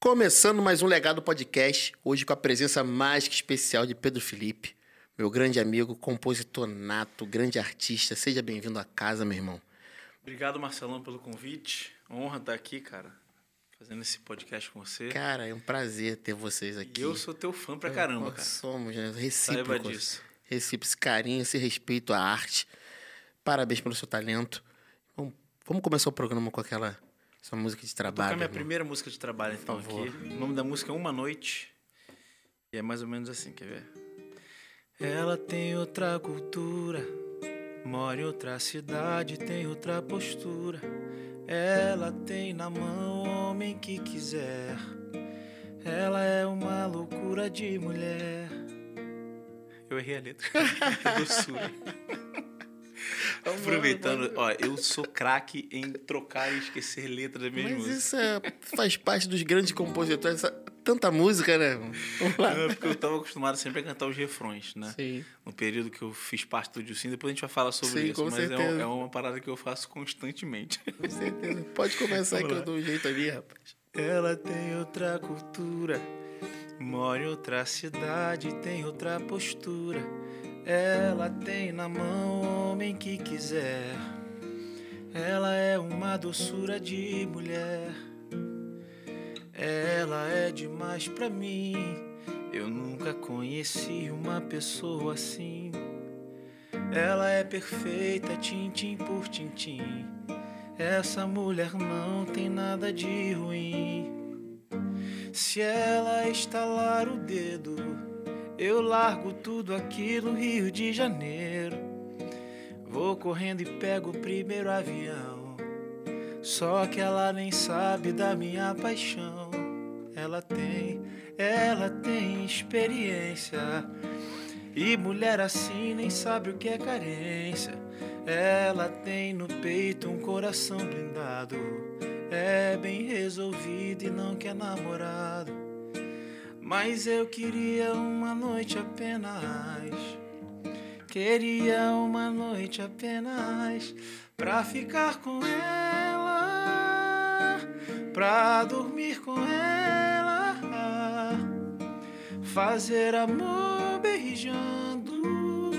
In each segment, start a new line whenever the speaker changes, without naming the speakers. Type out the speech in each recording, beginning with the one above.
Começando mais um Legado Podcast, hoje com a presença mais que especial de Pedro Felipe, meu grande amigo, compositor nato, grande artista. Seja bem-vindo à casa, meu irmão.
Obrigado, Marcelão, pelo convite. Honra estar aqui, cara, fazendo esse podcast com você.
Cara, é um prazer ter vocês aqui.
E eu sou teu fã pra caramba,
Nós
cara.
Somos, né?
Saiba
Recíprocos.
disso.
Recíproco, esse carinho, esse respeito à arte. Parabéns pelo seu talento. Vamos começar o programa com aquela sua música de
Vou tocar
trabalho.
minha
irmão.
primeira música de trabalho, então, aqui. O nome da música é Uma Noite. E é mais ou menos assim, quer ver? Ela tem outra cultura, mora em outra cidade, tem outra postura. Ela tem na mão o homem que quiser. Ela é uma loucura de mulher. Eu errei a letra. É doçura. Aproveitando, ó, eu sou craque em trocar e esquecer letras das minhas
Mas
músicas.
isso é- faz parte dos grandes compositores. essa- tanta música, né? Vamos lá.
Não, é porque eu tava acostumado sempre a cantar os refrões, né?
Sim.
No período que eu fiz parte do Dilcim, depois a gente vai falar sobre
Sim,
isso. mas é, um- é uma parada que eu faço constantemente.
Com certeza. Pode começar
Vamos
que
lá.
eu dou um jeito ali, rapaz.
Ela tem outra cultura, mora em outra cidade, tem outra postura. Ela tem na mão o homem que quiser. Ela é uma doçura de mulher. Ela é demais pra mim. Eu nunca conheci uma pessoa assim. Ela é perfeita, tintim por tintim. Essa mulher não tem nada de ruim. Se ela estalar o dedo, eu largo tudo aqui no Rio de Janeiro. Vou correndo e pego o primeiro avião. Só que ela nem sabe da minha paixão. Ela tem, ela tem experiência. E mulher assim nem sabe o que é carência. Ela tem no peito um coração blindado. É bem resolvido e não quer namorado. Mas eu queria uma noite apenas. Queria uma noite apenas pra ficar com ela, pra dormir com ela, fazer amor beijando,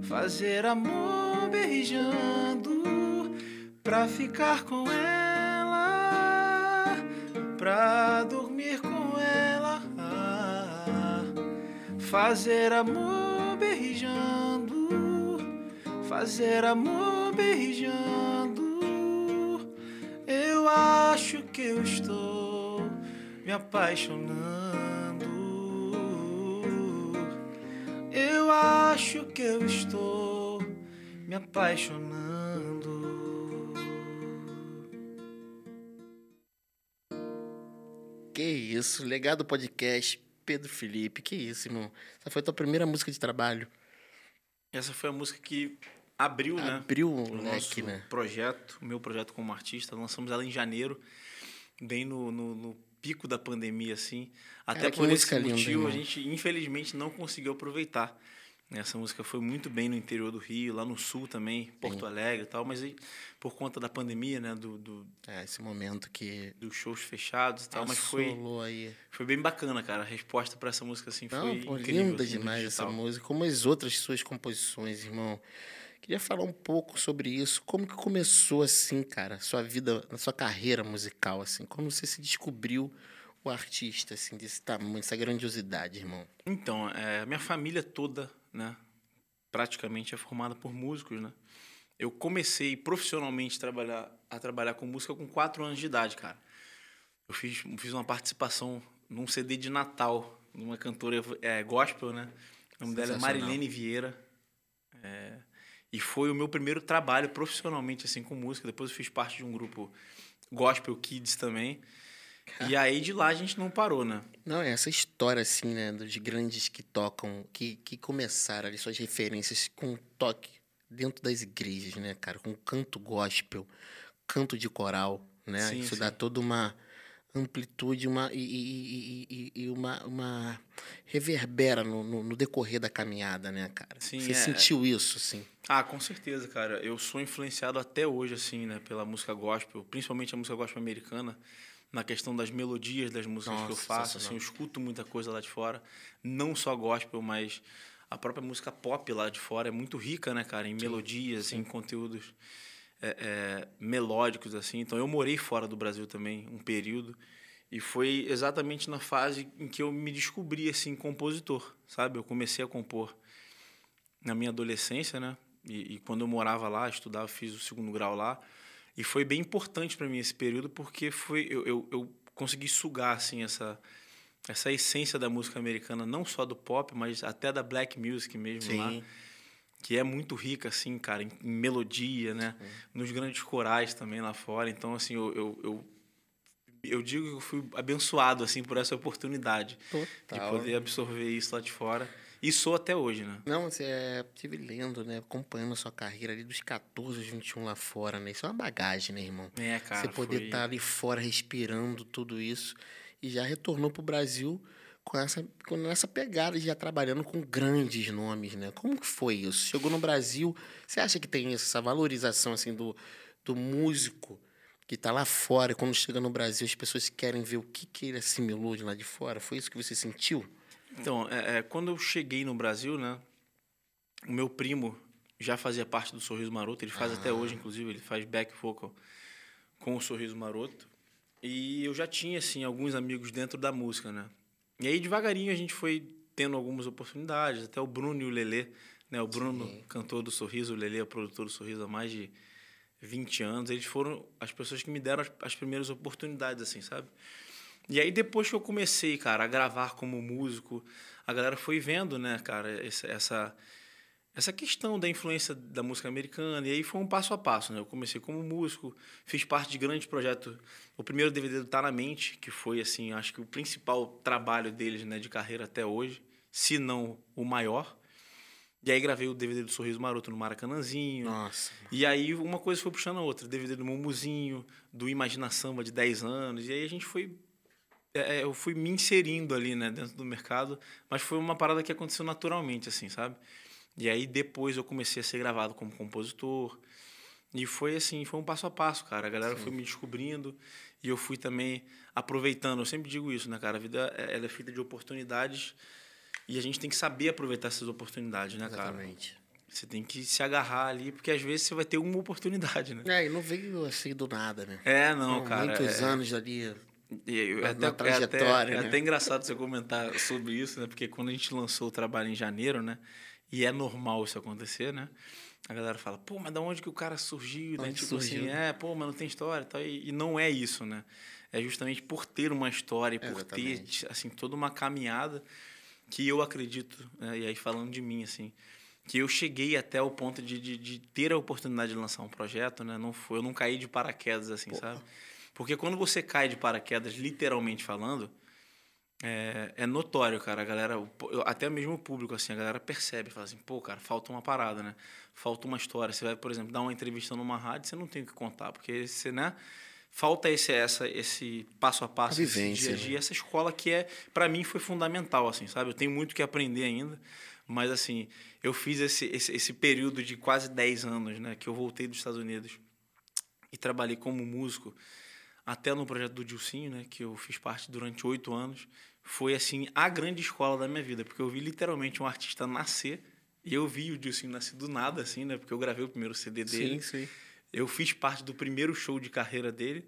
fazer amor beijando, pra ficar com ela, pra dormir com fazer amor beijando, fazer amor beijando. Eu acho que eu estou me apaixonando. Eu acho que eu estou me apaixonando.
Que isso, legado podcast, Pedro Felipe. Que isso, irmão. Essa foi a tua primeira música de trabalho.
Essa foi a música que abriu, né?
Abriu o
o
leque,
nosso
né?
projeto, o meu projeto como artista. Lançamos ela em janeiro, bem no, no, no pico da pandemia, assim. Até
Cara,
por esse
música linda,
motivo, a gente infelizmente não conseguiu aproveitar. Essa música foi muito bem no interior do Rio, lá no sul também, Porto Alegre e tal, mas aí, por conta da pandemia, né, do, do,
É, esse momento que
dos shows fechados e tal, mas foi,
aí.
foi bem bacana, cara. A resposta para essa música, assim,
Não,
foi
pô,
incrível.
linda
assim,
demais essa música, como as outras suas composições, irmão. Queria falar um pouco sobre isso. Como que começou assim, cara, sua vida, a sua carreira musical, assim? Como você se descobriu o artista, assim, desse tamanho, dessa grandiosidade, irmão?
Então, é, minha família toda, né, praticamente é formada por músicos, né? Eu comecei profissionalmente a trabalhar, a trabalhar com música com 4 anos de idade, cara. Eu fiz, fiz uma participação num CD de Natal, de uma cantora é, gospel, né? O nome dela é. Marilene Vieira. É, e foi o meu primeiro trabalho profissionalmente, assim, com música. Depois eu fiz parte de um grupo Gospel Kids também. E aí de lá a gente não parou, né?
Não, é essa história, assim, né, dos grandes que tocam, que, que começaram ali suas referências com toque dentro das igrejas, né, cara? Com canto gospel, canto de coral, né?
Sim,
Isso
sim.
dá toda uma amplitude uma, e, e- e- e- e uma, uma reverbera no, no- no decorrer da caminhada, né, cara?
Sim,
Você
é.
sentiu isso, assim?
Ah, com certeza, cara. Eu sou influenciado até hoje, assim, né, pela música gospel, principalmente a música gospel americana. Na questão das melodias das músicas
Nossa,
que eu faço. Assim, eu escuto muita coisa lá de fora, não só gospel, mas a própria música pop lá de fora é muito rica, né, cara, em melodias, em conteúdos é, é, melódicos, assim. Então eu morei fora do Brasil também um período e foi exatamente na fase em que eu me descobri assim compositor, sabe? Eu comecei a compor na minha adolescência, né? E, e quando eu morava lá, estudava, fiz o segundo grau lá. E foi bem importante para mim esse período porque foi eu, eu, eu consegui sugar assim essa essa essência da música americana, não só do pop, mas até da black music mesmo lá,
Sim.
que é muito rica assim, cara, em, em melodia, né? Nos grandes corais também lá fora. Então assim, eu, eu, eu eu digo que eu fui abençoado assim por essa oportunidade de
Total.
poder absorver isso lá de fora. E sou até hoje, né?
Não, você é, tive lendo, né? Acompanhando a sua carreira ali dos 14 aos 21 lá fora, né? Isso é uma bagagem, né, irmão?
É, cara.
você poder
foi-
estar ali fora respirando tudo isso e já retornou pro Brasil com essa, com essa pegada de já trabalhando com grandes nomes, né? Como que foi isso? Chegou no Brasil, você acha que tem essa valorização assim do, do músico que tá lá fora e quando chega no Brasil as pessoas querem ver o que, que ele assimilou de lá de fora? Foi isso que você sentiu?
Então, é, é, quando eu cheguei no Brasil, né? O meu primo já fazia parte do Sorriso Maroto. Ele faz até
Ah.
hoje, inclusive. Ele faz back vocal com o Sorriso Maroto. E eu já tinha, assim, alguns amigos dentro da música, né? E aí, devagarinho, a gente foi tendo algumas oportunidades. Até o Bruno e o Lelê, né? O Bruno,
Sim.
cantor do Sorriso. O Lelê é produtor do Sorriso há mais de 20 anos. Eles foram as pessoas que me deram as, as primeiras oportunidades, assim, sabe? E aí, depois que eu comecei, cara, a gravar como músico, a galera foi vendo, né, cara, essa, essa, questão da influência da música americana. E aí foi um passo a passo, né? Eu comecei como músico, fiz parte de grandes projetos. O primeiro DVD do Tá Na Mente, que foi, assim, acho que o principal trabalho deles, né, de carreira até hoje, se não o maior. E aí gravei o DVD do Sorriso Maroto no Maracanãzinho.
Nossa.
E aí uma coisa foi puxando a outra. DVD do Mumuzinho, do Imagina Samba de 10 anos. E aí a gente foi. É, é, eu fui me inserindo ali, né, dentro do mercado. Mas foi uma parada que aconteceu naturalmente, assim, sabe? E aí depois eu comecei a ser gravado como compositor. E foi assim, foi um passo a passo, cara. A galera foi me descobrindo. E eu fui também aproveitando. Eu sempre digo isso, né, cara? A vida é- ela é feita de oportunidades. E a gente tem que saber aproveitar essas oportunidades, né, cara?
Exatamente.
Você tem que se agarrar ali, porque às vezes você vai ter uma oportunidade, né?
É, e não veio assim do nada, né?
É, não,
Foram
cara.
Muitos
é,
anos ali.
E
na-
é até,
na
é até-
trajetória,
é
né?
até engraçado você comentar sobre isso, né? Porque quando a gente lançou o trabalho em janeiro, né? E é normal isso acontecer, né? A galera fala, pô, mas da onde que o cara surgiu? Né?
Onde
Tipo
surgiu?
assim, é, pô, mas não tem história tal. E, e não é isso, né? É justamente por ter uma história, por
Exatamente.
ter, assim, toda uma caminhada que eu acredito, né? e aí falando de mim, assim, que eu cheguei até o ponto de, de, de ter a oportunidade de lançar um projeto, né? Não foi, eu não caí de paraquedas, assim, sabe? Porque quando você cai de paraquedas, literalmente falando, é, é notório, cara. A galera, até mesmo o público, assim, a galera percebe, fala assim, pô, cara, falta uma parada, né? Falta uma história. Você vai, por exemplo, dar uma entrevista numa rádio, você não tem o que contar, porque você, né? Falta esse, essa, esse passo a passo,
A
esse
vivência,
dia a dia,
né?
essa escola que é, para mim, foi fundamental, assim, sabe? Eu tenho muito que aprender ainda, mas, assim, eu fiz esse, esse, esse período de quase 10 anos, né? Que eu voltei dos Estados Unidos e trabalhei como músico até no projeto do Dilcinho, né, que eu fiz parte durante oito anos, foi assim a grande escola da minha vida, porque eu vi literalmente um artista nascer e eu vi o Dilcinho nascer do nada, assim, né, porque eu gravei o primeiro CD dele,
sim.
eu fiz parte do primeiro show de carreira dele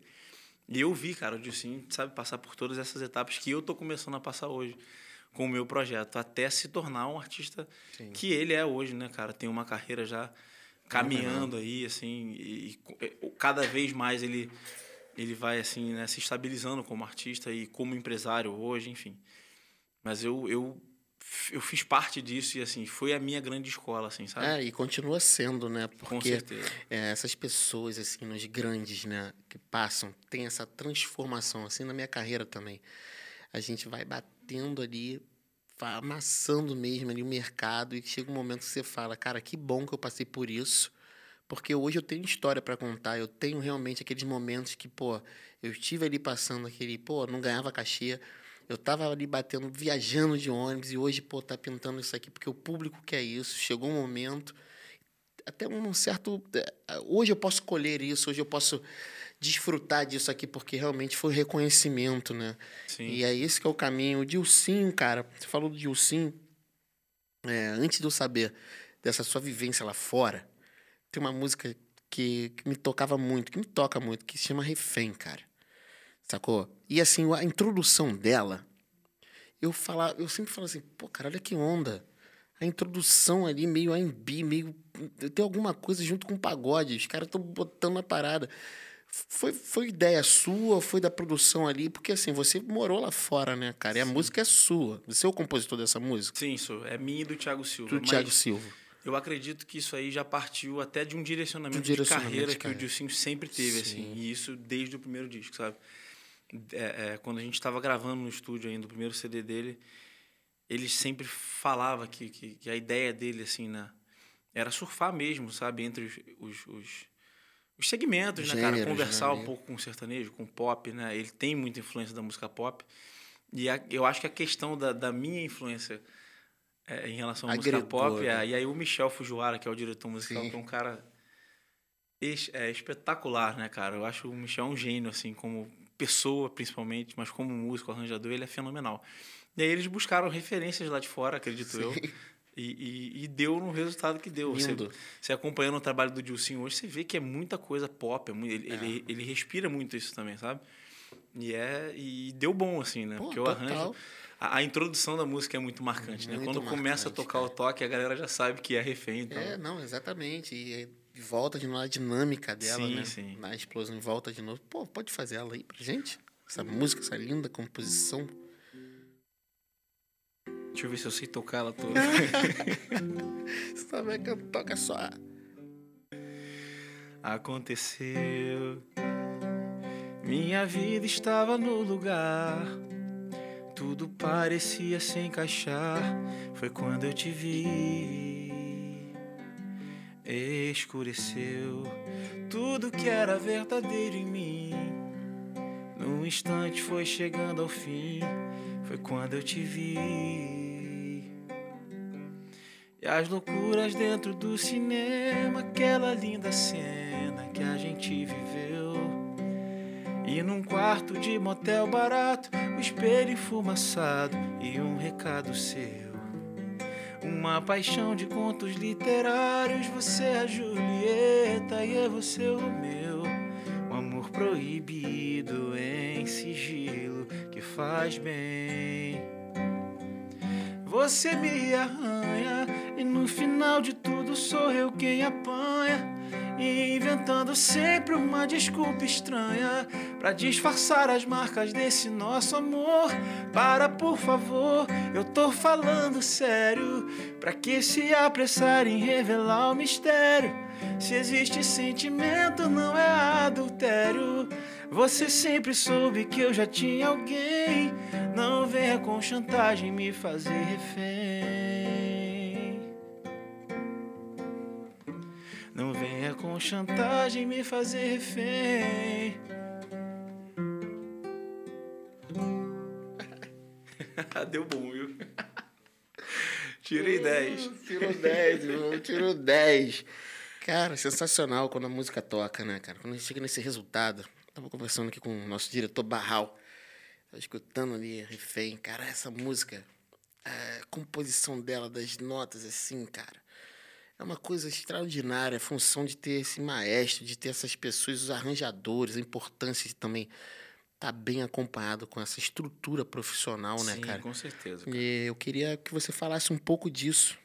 e eu vi, cara, o Dilcinho, sabe, passar por todas essas etapas que eu tô começando a passar hoje com o meu projeto, até se tornar um artista
Sim.
que ele é hoje, né, cara, tem uma carreira já caminhando aí, assim, e, e cada vez mais ele ele vai assim né, se estabilizando como artista e como empresário hoje, enfim. Mas eu, eu eu fiz parte disso e assim foi a minha grande escola, assim, sabe?
É, e continua sendo, né?
Com
Porque
certeza.
é, essas pessoas, assim, nos grandes, né, que passam, tem essa transformação, assim, na minha carreira também. A gente vai batendo ali, amassando mesmo ali o mercado e chega um momento que você fala, cara, que bom que eu passei por isso, porque hoje eu tenho história para contar, eu tenho realmente aqueles momentos que, pô, eu estive ali passando aquele, pô, não ganhava cachê, eu tava ali batendo, viajando de ônibus e hoje, pô, tá pintando isso aqui porque o público quer isso, chegou um momento até um certo. eh, Hoje eu posso colher isso, hoje eu posso desfrutar disso aqui, porque realmente foi reconhecimento, né?
Sim.
E é esse que é o caminho. O Dilcinho, cara, você falou do Dilcinho, é, antes de eu saber dessa sua vivência lá fora, tem uma música que, que me tocava muito, que me toca muito, que se chama Refém, cara. Sacou? E assim, a introdução dela, eu fala, eu sempre falo assim, pô, cara, olha que onda. A introdução ali, meio R&B, meio... Tem alguma coisa junto com o pagode. Os caras estão botando na parada. Foi, foi ideia sua, foi da produção ali? Porque assim, você morou lá fora, né, cara? E a
Sim.
música é sua. Você é o compositor dessa música?
Sim, isso é minha e do Thiago Silva.
Do
mas
Thiago Silva.
Eu acredito que isso aí já partiu até de um direcionamento,
De um direcionamento
de carreira
de
que
carreira.
o Dilcinho sempre teve, assim.
Sim.
E isso desde o primeiro disco, sabe? É, é, quando a gente estava gravando no estúdio ainda, o primeiro CD dele, ele sempre falava que, que, que a ideia dele, assim, né? Era surfar mesmo, sabe? Entre os, os, os, os segmentos, né, cara? Conversar
né?
um pouco com o sertanejo, com o pop, né? Ele tem muita influência da música pop. E a- eu acho que a questão da, da minha influência é, em relação à música pop, é, e aí o Michel Fujiwara, que é o diretor musical,
Sim.
que é um cara es- é, espetacular, né, cara? Eu acho o Michel um gênio, assim, como pessoa, principalmente, mas como músico, arranjador, ele é fenomenal. E aí eles buscaram referências lá de fora, acredito eu, e, e, e deu no resultado que deu. Você,
Lindo.
você acompanhando o trabalho do Dilcinho hoje, você vê que é muita coisa pop, é ele, ele, ele respira muito isso também, sabe? E, é, e deu bom, assim, né?
Pô,
Porque o arranjo... A, a introdução da música é muito marcante, né?
Muito
Quando começa a
marcante,
tocar
cara.
o toque, a galera já sabe que é refém, então...
É, não, exatamente. E volta de novo a dinâmica dela,
Sim,
né?
sim.
Na explosão, volta de novo. Pô, pode fazer ela aí pra gente? Essa música, essa linda composição.
Deixa eu ver se eu sei tocar ela toda.
Você sabe que toca só.
Aconteceu. Minha vida estava no lugar. Tudo parecia se encaixar. Foi quando eu te vi. Escureceu tudo que era verdadeiro em mim. Num instante foi chegando ao fim. Foi quando eu te vi. E as loucuras dentro do cinema, aquela linda cena que a gente viveu. E num quarto de motel barato, o espelho enfumaçado e um recado seu. Uma paixão de contos literários, você é a Julieta e eu você o Romeu. Um amor proibido em sigilo que faz bem. Você me arranha e no final de tudo sou eu quem apanha. E inventando sempre uma desculpa estranha pra disfarçar as marcas desse nosso amor. Para, por favor, eu tô falando sério. Pra que se apressar em revelar o mistério? Se existe sentimento, não é adultério. Você sempre soube que eu já tinha alguém. Não venha com chantagem me fazer refém. Não venha com chantagem me fazer refém. Deu bom, viu? Tirei 10.
Tirou 10, irmão. Tirou 10. Cara, sensacional quando a música toca, né, cara? Quando a gente chega nesse resultado. Tava conversando aqui com o nosso diretor Barral. Tava escutando ali, refém. Cara, essa música, a composição dela, das notas, assim, cara. É uma coisa extraordinária, a função de ter esse maestro, de ter essas pessoas, os arranjadores, a importância de também estar bem acompanhado com essa estrutura profissional, né,
Sim,
cara?
com certeza. cara.
E eu queria que você falasse um pouco disso.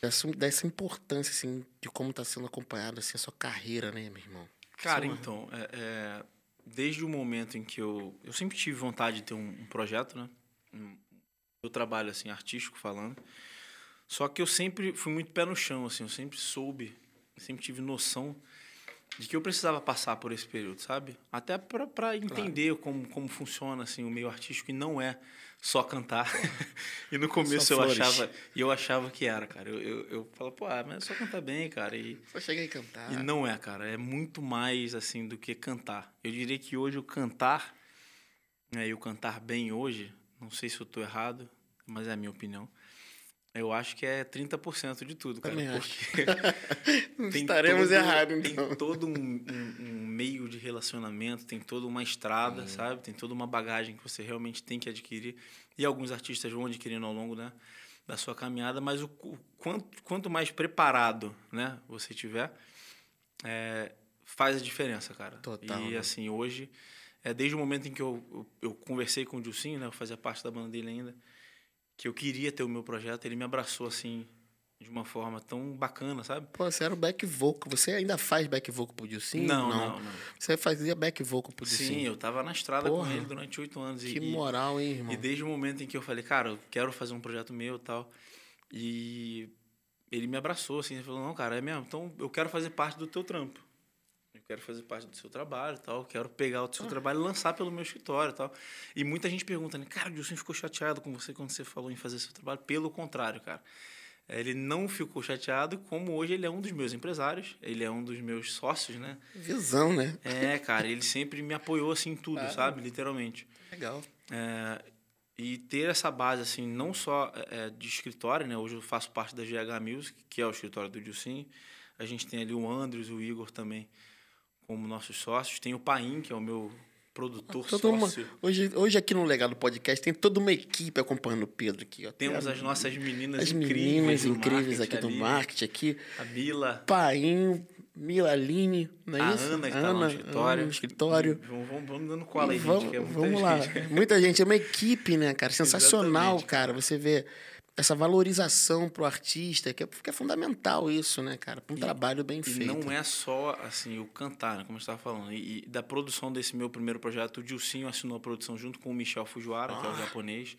Dessa, dessa importância, assim, de como está sendo acompanhado assim, a sua carreira, né, meu irmão?
Cara, então, é, é, desde o momento em que eu. Eu sempre tive vontade de ter um, um projeto, né? Um, eu trabalho, assim, artístico falando. Só que eu sempre fui muito pé no chão, assim, eu sempre soube, sempre tive noção de que eu precisava passar por esse período, sabe? Até para entender como, como funciona, assim, o meio artístico e não é só cantar. e no começo eu
flores.
achava, e eu achava que era, cara. Eu, eu, eu falava, pô, ah, mas é só cantar bem, cara. E
Só cheguei a cantar.
e não é, cara. É muito mais assim do que cantar. Eu diria que hoje o cantar, né, e o cantar bem hoje, não sei se eu estou errado, mas é a minha opinião, Eu acho que é 30% de tudo, cara.
Também
porque tem
Estaremos
todo-
errados, então.
Tem todo um, um- um meio de relacionamento, tem toda uma estrada, sabe? Tem toda uma bagagem que você realmente tem que adquirir. E alguns artistas vão adquirindo ao longo né, da sua caminhada, mas o, o quanto, quanto mais preparado né, você tiver, é, faz a diferença, cara.
Total,
E
né?
assim, hoje, é, desde o momento em que eu, eu, eu conversei com o Dilcinho, né, eu fazia parte da banda dele ainda, que eu queria ter o meu projeto, ele me abraçou assim de uma forma tão bacana, sabe?
Pô, você era o back vocal. Você ainda faz back vocal pro Dilcinho?
Não, não, não.
Você fazia back vocal pro
Sim,
Dilcinho?
eu tava na estrada
Porra.
com ele durante oito anos.
Que
e,
moral, hein, irmão?
E desde o momento em que eu falei, cara, eu quero fazer um projeto meu e tal. E ele me abraçou, assim, ele falou, não, cara, é mesmo, então eu quero fazer parte do teu trampo. Quero fazer parte do seu trabalho tal, quero pegar o seu
Ah.
trabalho e lançar pelo meu escritório e tal. E muita gente pergunta, né, cara, o Dilson ficou chateado com você quando você falou em fazer seu trabalho. Pelo contrário, cara. Ele não ficou chateado, como hoje ele é um dos meus empresários, ele é um dos meus sócios, né?
Visão, né?
É, cara, ele sempre me apoiou assim em tudo,
Claro.
sabe? Literalmente.
Legal.
É, e ter essa base, assim, não só é, de escritório, né? Hoje eu faço parte da GH Music, que é o escritório do Dilcinho. A gente tem ali o Andres e o Igor também como nossos sócios. Tem o Paim, que é o meu produtor
Toda uma-
sócio.
hoje, hoje aqui no Legado Podcast tem toda uma equipe acompanhando o Pedro aqui. Ó.
Temos as nossas meninas
as
incríveis.
meninas
do
incríveis aqui do
ali.
marketing aqui.
A Mila,
Paim, Milaline, não é
a
isso?
Ana, que tá lá no escritório.
Ana escritório.
Vamos, vamos, vamos dando cola aí,
vamos,
gente, é
vamos lá.
gente.
Muita gente. É uma equipe, né, cara? Sensacional,
Exatamente.
cara. Você vê essa valorização pro artista, que é, que é fundamental isso, né, cara? Pra um trabalho bem
E
feito.
não é só assim o cantar, né, como eu estava falando. E, e da produção desse meu primeiro projeto, o Dilcinho assinou a produção junto com o Michel Fujiwara, que é o
Ah.
japonês.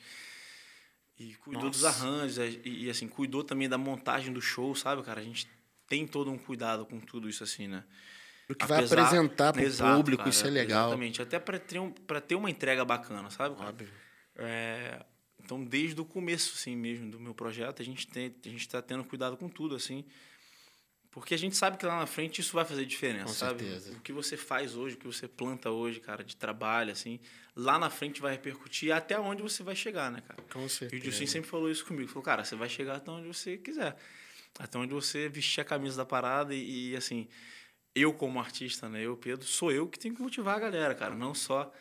E cuidou dos
Nossa.
arranjos e, e, assim cuidou também da montagem do show, sabe, cara? A gente tem todo um cuidado com tudo isso assim, né?
O que vai
Apesar-
apresentar pro
Exato,
público,
cara,
isso é legal.
Exatamente, até para ter, um, ter uma entrega bacana, sabe? cara?
Óbvio.
É, então, desde o começo, assim mesmo, do meu projeto, a gente tem, a gente está tendo cuidado com tudo, assim, porque a gente sabe que lá na frente isso vai fazer diferença,
Com
sabe?
certeza.
O que você faz hoje, o que você planta hoje, cara, de trabalho, assim, lá na frente vai repercutir até onde você vai chegar, né, cara?
Com
E o
certeza.
Dilcinho sempre falou isso comigo, falou, cara, você vai chegar até onde você quiser, até onde você vestir a camisa da parada e, e, assim, eu como artista, né, eu, Pedro, sou eu que tenho que motivar a galera, cara, não só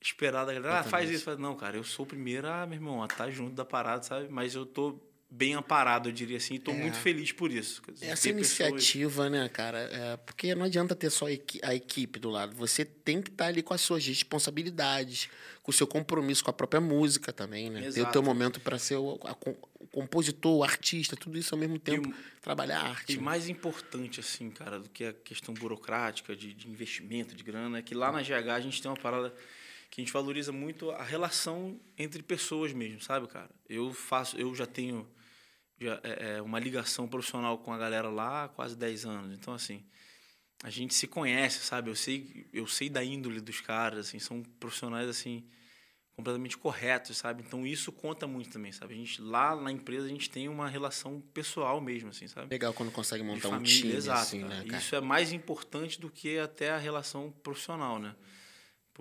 esperar da galera, ah, faz isso, faz... não, cara, eu sou o primeiro, ah, meu irmão, a tá junto da parada, sabe? Mas eu tô bem amparado, eu diria assim, e tô
É.
muito feliz por isso. dizer,
Essa
ter pessoas-
iniciativa, né, cara? É, porque não adianta ter só a equi- a equipe do lado. Você tem que estar ali com as suas responsabilidades, com o seu compromisso com a própria música também, né? Ter o
Exato.
teu momento para ser o, a o compositor, o artista, tudo isso ao mesmo tempo. trabalhar a arte.
E
né?
mais importante, assim, cara, do que a questão burocrática, de, de investimento, de grana, é que lá na GH a gente tem uma parada que a gente valoriza muito a relação entre pessoas mesmo, sabe, cara? Eu faço, eu já tenho já, é, é, uma ligação profissional com a galera lá há quase 10 anos. Então, assim, a gente se conhece, sabe? Eu sei, eu sei da índole dos caras, assim, são profissionais, assim, completamente corretos, sabe? Então, isso conta muito também, sabe? A gente, lá na empresa, a gente tem uma relação pessoal mesmo, assim, sabe?
Legal quando consegue montar um
família,
time
exato,
assim, né?
Isso é mais importante do que até a relação profissional, né?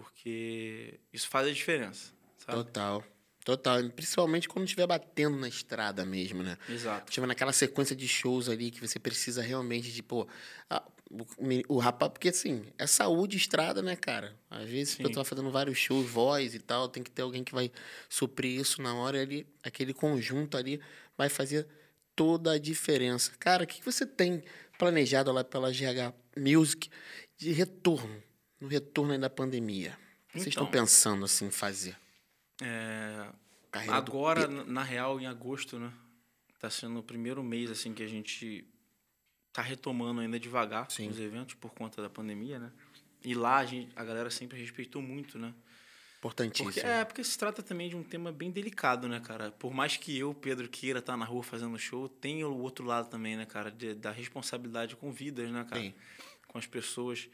Porque isso faz a diferença, sabe?
Total. Total. Principalmente quando estiver batendo na estrada mesmo, né?
Exato.
Tiver naquela sequência de shows ali que você precisa realmente de, pô, a- o, o rapaz, porque assim, é saúde estrada, né, cara? Às vezes
Sim.
eu tô fazendo vários shows, voz e tal, tem que ter alguém que vai suprir isso na hora e ali, aquele conjunto ali vai fazer toda a diferença. Cara, o que que você tem planejado lá pela GH Music de retorno, no retorno aí da pandemia? O que vocês estão
Então.
pensando assim em fazer?
É,
do
agora,
Pedro.
na real, em agosto, né? Tá sendo o primeiro mês, assim, que a gente tá retomando ainda devagar
Sim.
os eventos por conta da pandemia, né? E lá a, gente, a galera sempre respeitou muito, né?
Importantíssimo.
Porque, é, porque se trata também de um tema bem delicado, né, cara? Por mais que eu, Pedro, queira estar na rua fazendo show, tem o outro lado também, né, cara? De- da responsabilidade com vidas, né, cara?
Tem.
Com as pessoas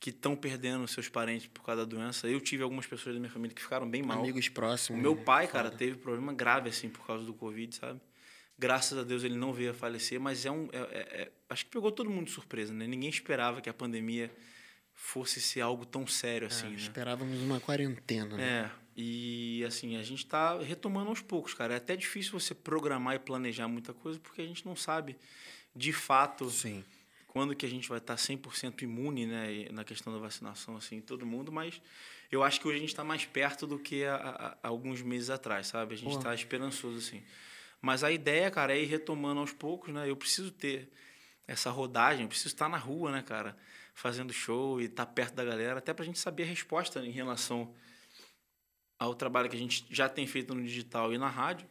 que estão perdendo seus parentes por causa da doença. Eu tive algumas pessoas da minha família que ficaram bem mal.
Amigos
O
próximos.
meu pai,
foda.
cara, teve problema grave, assim, por causa do Covid, sabe? Graças a Deus ele não veio a falecer, mas é um. é- é- é- acho que pegou todo mundo de surpresa, né? Ninguém esperava que a pandemia fosse ser algo tão sério assim,
É,
né?
Esperávamos uma quarentena, né?
É, E assim, a gente está retomando aos poucos, cara. É até difícil você programar e planejar muita coisa porque a gente não sabe de fato
Sim.
Quando que a gente vai tá estar 100% imune, né, na questão da vacinação assim, todo mundo, mas eu acho que hoje a gente está mais perto do que há, alguns meses atrás, sabe? A gente está esperançoso assim. Mas a ideia, cara, é ir retomando aos poucos, né? Eu preciso ter essa rodagem, eu preciso estar na rua, né, cara, fazendo show e estar perto da galera, até para a gente saber a resposta em relação ao trabalho que a gente já tem feito no digital e na rádio.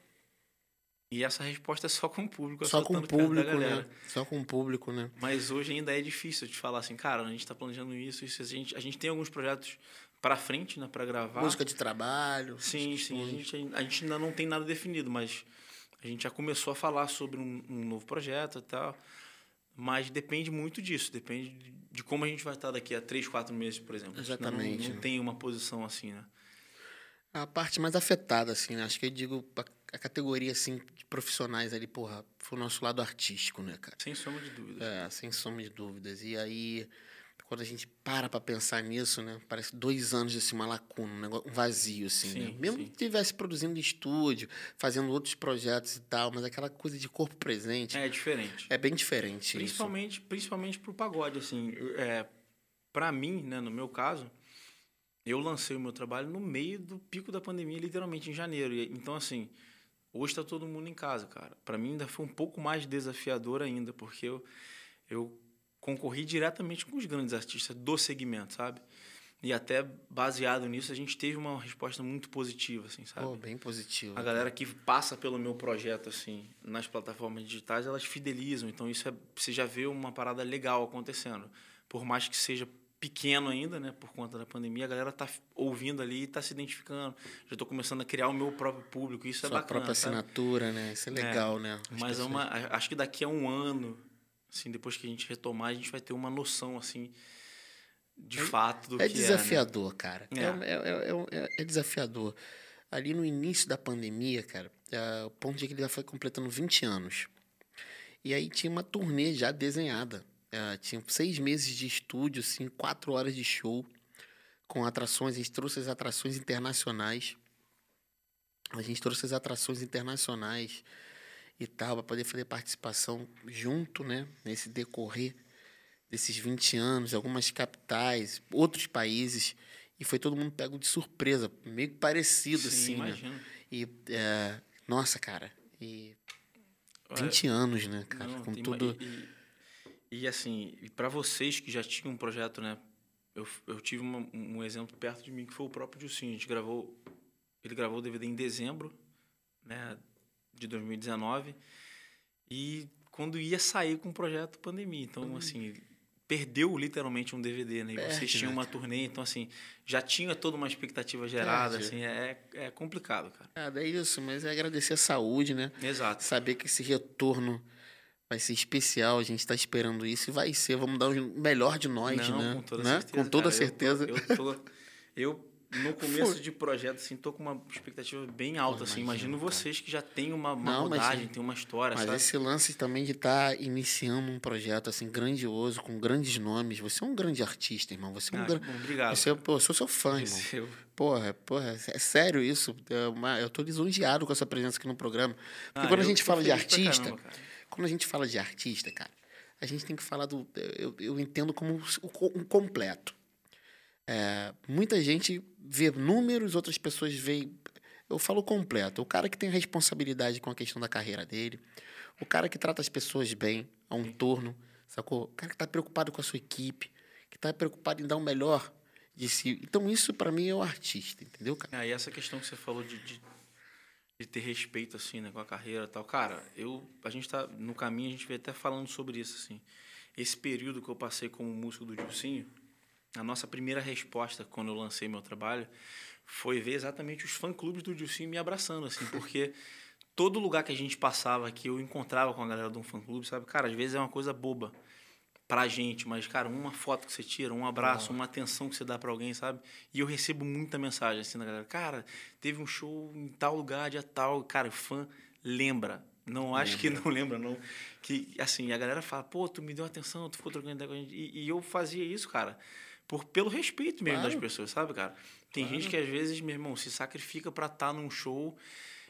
E essa resposta é só com o público,
só com o público, né? Só com o público, né?
Mas hoje ainda é difícil de falar assim, cara, a gente está planejando isso, isso, a gente, a gente tem alguns projetos para frente, né, para gravar.
Música de trabalho.
Sim, sim. A gente, a gente ainda não tem nada definido, mas a gente já começou a falar sobre um, um novo projeto e tal. Mas depende muito disso, depende de como a gente vai estar daqui a três, quatro meses, por exemplo.
Exatamente.
Não, não tem uma posição assim, né?
A parte mais afetada, assim, né? Acho que eu digo a, categoria, assim, de profissionais ali, porra, foi o nosso lado artístico, né, cara?
Sem sombra de dúvidas.
É, sem sombra de dúvidas. E aí, quando a gente para pra pensar nisso, né? Parece dois anos, assim, uma lacuna, um, negócio, um vazio, assim, sim, né? Mesmo sim. que estivesse produzindo estúdio, fazendo outros projetos e tal, mas aquela coisa de corpo presente...
É diferente.
É bem diferente
Principalmente,
isso.
principalmente pro pagode, assim. É, pra mim, né, no meu caso eu lancei o meu trabalho no meio do pico da pandemia, literalmente em janeiro. Então, assim, hoje está todo mundo em casa, cara. Para mim ainda foi um pouco mais desafiador ainda, porque eu, eu concorri diretamente com os grandes artistas do segmento, sabe? E até baseado nisso, a gente teve uma resposta muito positiva, assim, sabe?
Oh, bem positiva.
A galera que passa pelo meu projeto, assim, nas plataformas digitais, elas fidelizam. Então, isso é, você já vê uma parada legal acontecendo. Por mais que seja pequeno ainda, né, por conta da pandemia, a galera tá ouvindo ali e tá se identificando. Já estou começando a criar o meu próprio público, isso
Sua
é bacana.
Sua própria assinatura, né? Isso é, é legal,
é,
né?
As mas é uma, acho que daqui a um ano, assim, depois que a gente retomar, a gente vai ter uma noção, assim, de
é,
fato do
é
que
desafiador,
é, né?
cara. É. É, é, desafiador. Ali no início da pandemia, cara, o ponto de que ele já foi completando 20 anos. E aí tinha uma turnê já desenhada Uh, tinha seis meses de estúdio, assim, quatro horas de show com atrações. A gente trouxe as atrações internacionais. A gente trouxe as atrações internacionais e tal, para poder fazer participação junto, né? Nesse decorrer desses 20 anos, algumas capitais, outros países. E foi todo mundo pego de surpresa, meio parecido,
Sim,
assim,
imagino.
né? E, é, nossa, cara, e 20 anos, né, cara?
Não,
com tudo...
E, e assim, para vocês que já tinham um projeto, né? Eu, eu tive uma, um exemplo perto de mim que foi o próprio Dilcinho. A gente gravou, ele gravou o DVD em dezembro, né, de 2019. E quando ia sair com o projeto pandemia, então hum. assim, perdeu literalmente um DVD, né? E Perde, vocês tinham né? uma turnê, então assim, já tinha toda uma expectativa gerada, Perde. assim, é, é complicado, cara.
É, é isso, mas é agradecer a saúde, né?
Exato.
Saber que esse retorno vai ser especial, a gente está esperando isso e vai ser, vamos dar o melhor de nós,
Não,
né?
Com toda
né?
certeza.
Com toda
cara,
certeza.
Eu, eu, tô, eu, no começo de projeto, assim, tô com uma expectativa bem alta, assim. Imagino, vocês que já têm uma, uma Não, rodagem, mas, tem uma história,
mas
sabe?
esse lance também de estar tá iniciando um projeto, assim, grandioso, com grandes nomes. Você é um grande artista, irmão. Você é um
ah, bom, Obrigado.
Você, pô, eu sou seu fã, irmão. Eu... Porra, porra, é sério isso. É uma, eu tô lisonjeado com a sua presença aqui no programa. Porque ah, quando a gente fala de artista... Caramba, quando a gente fala de artista, cara, a gente tem que falar do. Eu, eu entendo como um completo. É, muita gente vê números, outras pessoas veem. Eu falo completo. O cara que tem responsabilidade com a questão da carreira dele, o cara que trata as pessoas bem, ao entorno, sacou? O cara que está preocupado com a sua equipe, que está preocupado em dar o melhor de si. Então, isso para mim é o artista, entendeu, cara?
Ah, e essa questão que você falou de, de de ter respeito assim, né, com a carreira e tal. Cara, eu a gente tá no caminho, a gente veio até falando sobre isso assim. Esse período que eu passei como músico do Dilcinho, a nossa primeira resposta quando eu lancei meu trabalho foi ver exatamente os fã-clubes do Dilcinho me abraçando assim, porque todo lugar que a gente passava que eu encontrava com a galera de um fã-clube, sabe? Cara, às vezes é uma coisa boba pra gente, mas, cara, uma foto que você tira, um abraço, uma atenção que você dá para alguém, sabe? E eu recebo muita mensagem assim da galera, cara, teve um show em tal lugar, dia tal, cara, fã lembra. Não acho lembra. que não lembra, não. Que, assim, a galera fala, pô, tu me deu atenção, tu ficou trocando ideia com a gente. E, e eu fazia isso, cara, por, pelo respeito mesmo claro. das pessoas, sabe, cara? Tem
Claro.
gente que às vezes, meu irmão, se sacrifica pra estar num show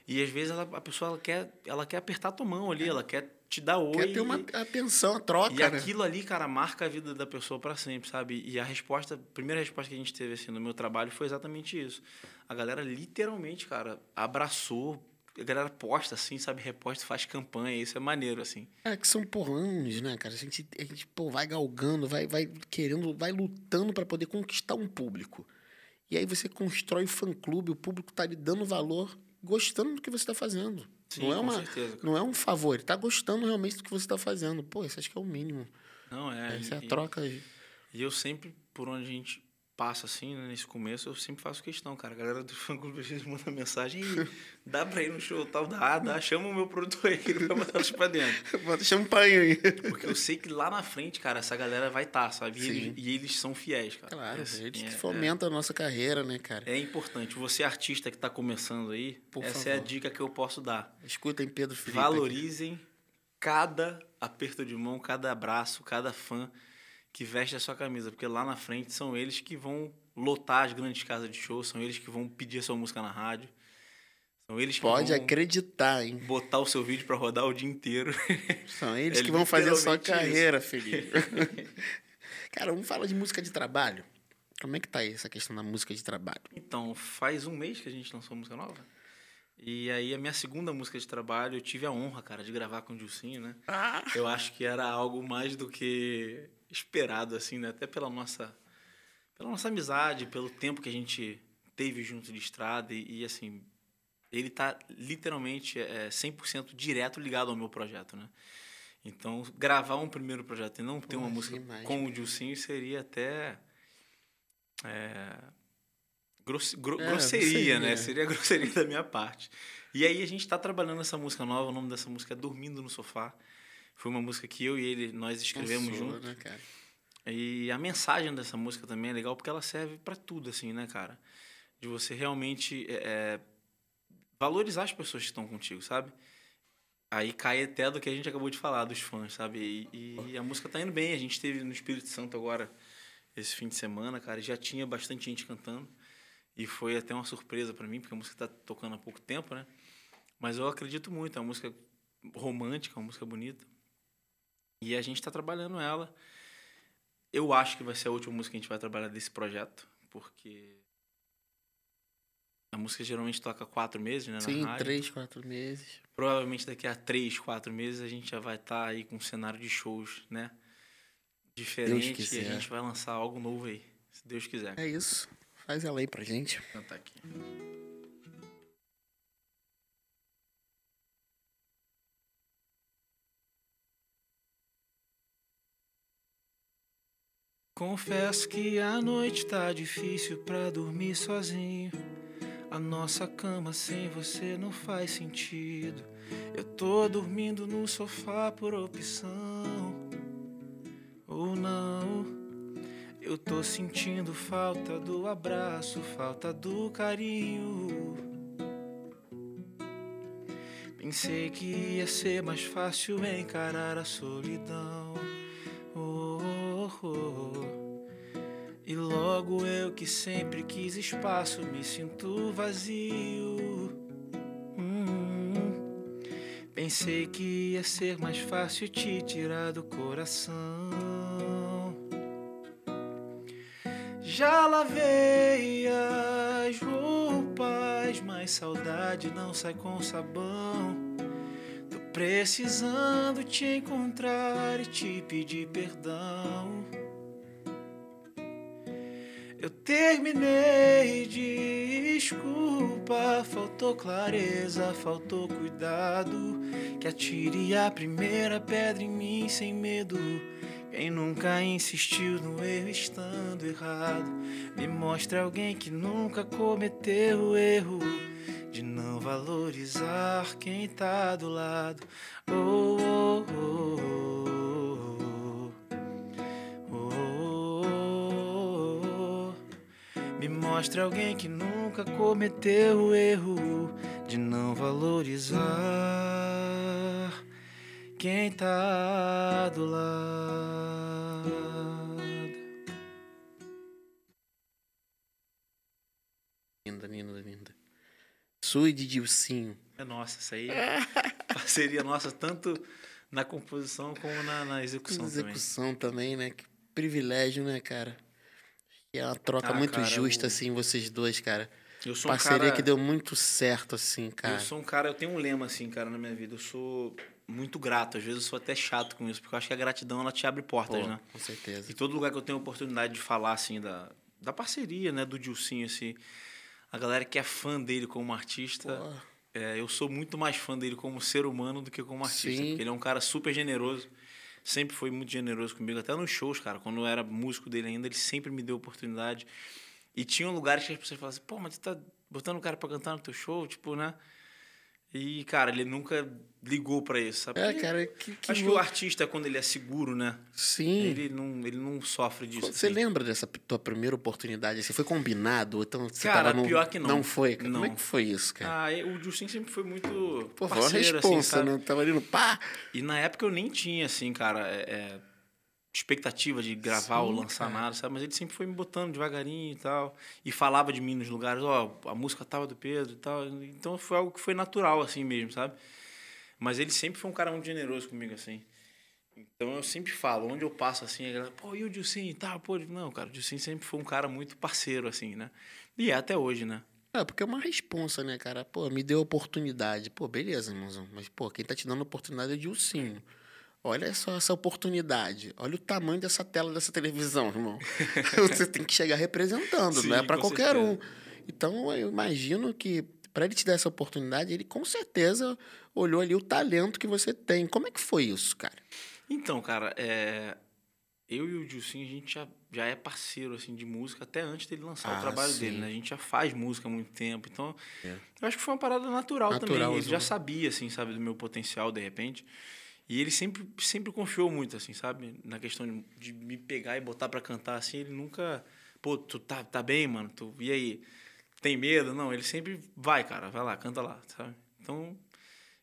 e às vezes ela, a pessoa ela quer, ela quer apertar tua mão ali, ela quer te dar oi.
Quer ter uma atenção, a troca,
E
né?
aquilo ali, cara, marca a vida da pessoa pra sempre, sabe? E a resposta, a primeira resposta que a gente teve assim no meu trabalho foi exatamente isso. A galera literalmente, cara, abraçou, a galera posta assim, sabe, reposta, faz campanha, isso é maneiro assim.
É que são por anos, né, cara? A gente, a gente pô, vai galgando, vai, vai querendo, vai lutando para poder conquistar um público. E aí você constrói o fã-clube, o público tá lhe dando valor, gostando do que você tá fazendo.
Sim,
não é uma,
certeza.
não é um favor, ele tá gostando realmente do que você tá fazendo. Pô, isso acho que é o mínimo.
Não é.
Essa é a
e-
troca.
E eu sempre, por onde a gente passa assim, né, nesse começo, eu sempre faço questão, cara. A galera do fã clube às vezes manda mensagem e dá pra ir no show tal, dá, dá, chama o meu produtor aí pra botar eles pra dentro.
Bota champanhe aí.
Porque eu sei que lá na frente, cara, essa galera vai estar, sabe? E eles, e eles são fiéis, cara.
Claro,
É assim,
eles que
é-
fomentam a nossa carreira, né, cara?
É, é importante. Você, artista que tá começando aí,
Por
essa é a
favor.
dica que eu posso dar.
Escutem Pedro Felipe.
Valorizem cada aperto de mão, cada abraço, cada fã que veste a sua camisa, porque lá na frente são eles que vão lotar as grandes casas de show, são eles que vão pedir a sua música na rádio, são eles que
Pode
vão
acreditar, hein?
botar o seu vídeo pra rodar o dia inteiro.
São eles
É
que vão fazer a sua
isso.
carreira, Felipe. cara, vamos falar de música de trabalho. Como é que tá aí essa questão da música de trabalho?
então, faz um mês que a gente lançou música nova. E aí a minha segunda música de trabalho, eu tive a honra, cara, de gravar com o Dilcinho, né?
Ah,
Eu acho que era algo mais do que esperado, assim, né? Até pela nossa, pela nossa amizade, pelo tempo que a gente teve junto de estrada e, e, assim, ele tá literalmente é, 100% direto ligado ao meu projeto, né? Então, gravar um primeiro projeto e não ter uma
Pô,
música
demais,
com o Dilcinho seria até... é, grosse- gro-
É,
grosseria, né?
grosseria.
Seria grosseria da minha parte. E aí a gente está trabalhando essa música nova, o nome dessa música é Dormindo no Sofá. Foi uma música que eu e ele, nós escrevemos juntos.
Né, cara?
E a mensagem dessa música também é legal porque ela serve para tudo, assim, né, cara? De você realmente é, é, valorizar as pessoas que estão contigo, sabe? Aí cai até do que a gente acabou de falar, dos fãs, sabe? E, e a música tá indo bem. A gente esteve no Espírito Santo agora, esse fim de semana, cara. Já tinha bastante gente cantando. E foi até uma surpresa para mim, porque a música tá tocando há pouco tempo, né? Mas eu acredito muito. É uma música romântica, uma música bonita. E a gente tá trabalhando ela. Eu acho que vai ser a última música que a gente vai trabalhar desse projeto, porque a música geralmente toca quatro meses, né?
Sim,
rádio.
três, quatro meses.
Provavelmente daqui a três, quatro meses a gente já vai estar aí com um cenário de shows, né? Diferente e a gente vai lançar algo novo aí, se Deus quiser.
É isso. Faz ela aí pra gente.
Vou cantar aqui. Confesso que a noite tá difícil pra dormir sozinho. A nossa cama sem você não faz sentido. Eu tô dormindo no sofá por opção. Ou não. Eu tô sentindo falta do abraço, falta do carinho. Pensei que ia ser mais fácil encarar a solidão. Logo eu que sempre quis espaço, me sinto vazio. Hum, pensei que ia ser mais fácil te tirar do coração. Já lavei as roupas, mas saudade não sai com sabão. Precisando te encontrar e te pedir perdão. Eu terminei, desculpa. Faltou clareza, faltou cuidado. Que atire a primeira pedra em mim sem medo. Quem nunca insistiu no erro estando errado, me mostra alguém que nunca cometeu o erro de não valorizar quem tá do lado. Oh, oh, oh, Me mostra alguém que nunca cometeu o erro de não valorizar quem tá do lado.
sua e de Dilcinho.
É nossa, isso aí. parceria nossa, tanto na composição como na, na execução,
Na execução também. né? Que privilégio, né, cara? É uma troca
Ah,
muito
cara,
justa,
o-
assim, vocês dois, cara.
Eu sou um
Parceria
cara,
que deu muito certo, assim, cara.
Eu sou um cara, eu tenho um lema assim, cara, na minha vida. Eu sou muito grato. Às vezes eu sou até chato com isso, porque eu acho que a gratidão ela te abre portas,
Pô,
né?
Com certeza.
E todo lugar que eu tenho a oportunidade de falar, assim, da, da parceria, né, do Dilcinho, assim, a galera que é fã dele como artista,
Pô.
é, eu sou muito mais fã dele como ser humano do que como artista.
Sim.
Porque ele é um cara super generoso, sempre foi muito generoso comigo, até nos shows, cara. Quando eu era músico dele ainda, ele sempre me deu oportunidade. E tinham lugares que as pessoas falavam assim, pô, mas tu tá botando o cara pra cantar no teu show, tipo, né? E, cara, ele nunca ligou pra isso, sabe?
É, cara, que, que
Acho que o artista, quando ele é seguro, né?
Sim.
Ele não, ele não sofre disso.
Você
assim.
lembra dessa tua primeira oportunidade? Assim, foi combinado? Então você
Cara,
tava
pior que não.
Não foi? cara? Como é
Não.
que foi isso, cara?
Ah, o Justin sempre foi muito
Pô,
parceiro, assim,
responsa,
sabe?
né? Tava ali no pá.
E na época eu nem tinha, assim, cara, é, é, expectativa de gravar ou
Sim,
lançar
cara.
nada, sabe? Mas ele sempre foi me botando devagarinho e tal. E falava de mim nos lugares, ó, a música tava do Pedro e tal. Então foi algo que foi natural, assim mesmo, sabe? Mas ele sempre foi um cara muito generoso comigo, assim. Então eu sempre falo, onde eu passo assim, a galera, pô, e o Dilcinho e tal, pô, não, cara, o Dilcinho sempre foi um cara muito parceiro, assim, né? E é até hoje, né?
É, porque é uma responsa, né, cara? Pô, me deu oportunidade. Pô, beleza, irmãozão. Mas, pô, quem tá te dando oportunidade é o Dilcinho. Olha só essa oportunidade. Olha o tamanho dessa tela dessa televisão, irmão. Você tem que chegar representando,
Sim,
não é
com
qualquer um.
certeza.
Então, eu imagino que para ele te dar essa oportunidade, ele com certeza olhou ali o talento que você tem. Como é que foi isso, cara?
Então, cara, é... eu e o Dilcinho, a gente já, já é parceiro, assim, de música até antes dele lançar
Ah,
o trabalho
sim.
dele, né? A gente já faz música há muito tempo, então...
É.
Eu acho que foi uma parada natural, também. Ele
Naturalzão.
já sabia, assim, sabe, do meu potencial, de repente. E ele sempre, sempre confiou muito, assim, sabe? Na questão de, me pegar e botar pra cantar, assim, ele nunca... Pô, tu tá, tá bem, mano? Tu, e aí? Tem medo? Não, ele sempre vai, cara, vai lá, canta lá, sabe? Então,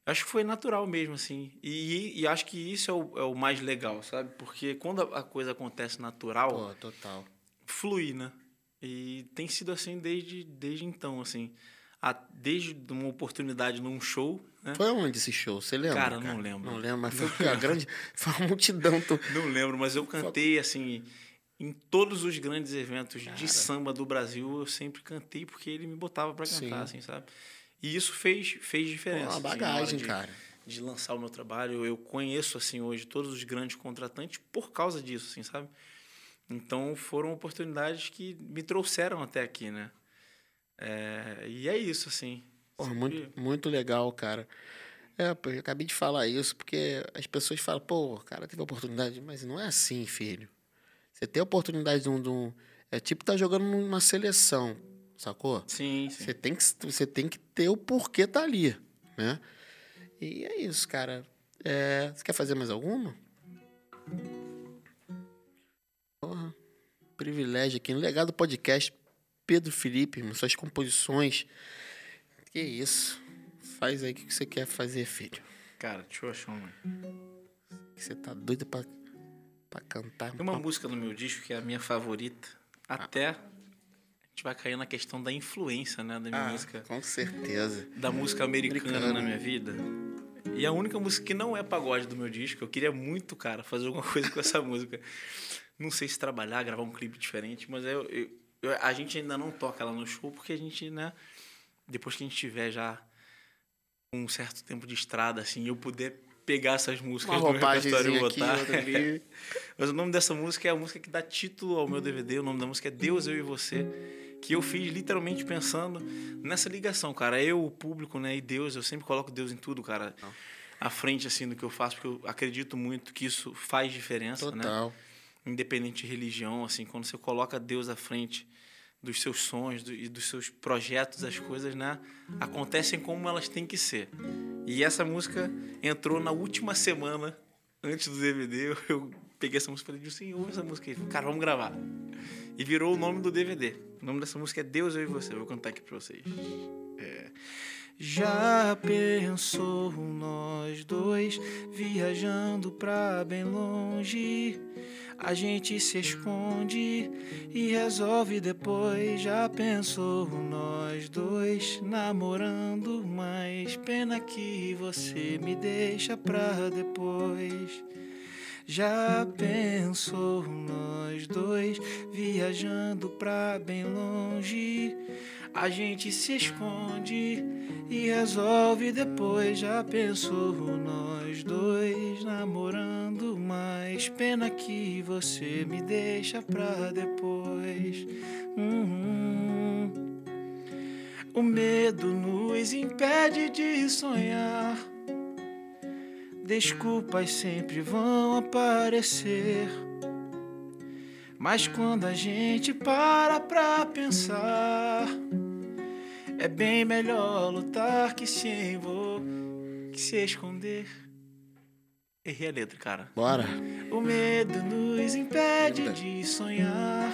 acho que foi natural mesmo, assim. E, e acho que isso é o, é o mais legal, sabe? Porque quando a, a coisa acontece natural,
Pô, total.
flui, né? E tem sido assim desde, desde então, assim. A, desde uma oportunidade num show, né?
Foi onde esse show? Você lembra?
Cara, não lembro.
Não lembro, mas foi a grande. Foi uma multidão. Tu...
Não lembro, mas eu cantei, assim, em todos os grandes eventos
Cara.
de samba do Brasil, eu sempre cantei porque ele me botava pra
Sim.
cantar, assim, sabe? E isso fez, fez
Pô,
diferença.
uma
assim,
bagagem,
de-
cara.
de lançar o meu trabalho. Eu conheço, assim, hoje todos os grandes contratantes por causa disso, assim, sabe? Então, foram oportunidades que me trouxeram até aqui, né? É, e é isso, assim.
Muito, muito legal, cara. É, pô, eu acabei de falar isso, porque as pessoas falam, pô, cara teve oportunidade, mas não é assim, filho. Você tem a oportunidade de um. De um é tipo tá jogando numa seleção, sacou?
Sim, sim.
Você tem, que, você tem que ter o porquê tá ali, né? E é isso, cara. É, você quer fazer mais alguma? Porra, privilégio aqui no Legado Podcast. Pedro Felipe, suas composições. Que isso. Faz aí o que você quer fazer, filho.
Cara, deixa eu achar uma.
Você tá doido pra, pra cantar.
Tem uma música no meu disco que é a minha favorita. Até a gente vai cair na questão da influência, né, da minha
Ah,
música.
com certeza.
da música americana,
Americana.
na minha vida. E a única música que não é pagode do meu disco, eu queria muito, cara, fazer alguma coisa com essa música. Não sei se trabalhar, gravar um clipe diferente, mas eu, eu- eu- a gente ainda não toca ela no show, porque a gente, né, depois que a gente tiver já um certo tempo de estrada, assim, eu puder pegar essas músicas
Uma
no repertório e
aqui,
botar. Mas o nome dessa música é a música que dá título ao meu DVD. O nome da música é Deus, Eu e Você. Que eu fiz literalmente pensando nessa ligação, cara. Eu, o público, né? E Deus, eu sempre coloco Deus em tudo, cara. À frente, assim, do que eu faço, porque eu acredito muito que isso faz diferença, né?
Total.
Independente de religião, assim, quando você coloca Deus à frente dos seus sonhos do- e dos seus projetos, as coisas, né? Acontecem como elas têm que ser. E essa música entrou na última semana antes do DVD. Eu, peguei essa música e falei, sim, ouve essa música aí. Cara, vamos gravar. E virou o nome do DVD. O nome dessa música é Deus, Eu e Você. Vou cantar aqui pra vocês. É. Já pensou nós dois viajando pra bem longe? A gente se esconde e resolve depois. Já pensou nós dois namorando, mas pena que você me deixa pra depois. Já pensou nós dois viajando pra bem longe? A gente se esconde e resolve depois. Já pensou nós dois namorando, mas pena que você me deixa pra depois. Uhum. O medo nos impede de sonhar. Desculpas sempre vão aparecer. Mas quando a gente para pra pensar, é bem melhor lutar que se envolver, que se esconder. Errei a letra, cara.
Bora.
O medo nos impede de sonhar.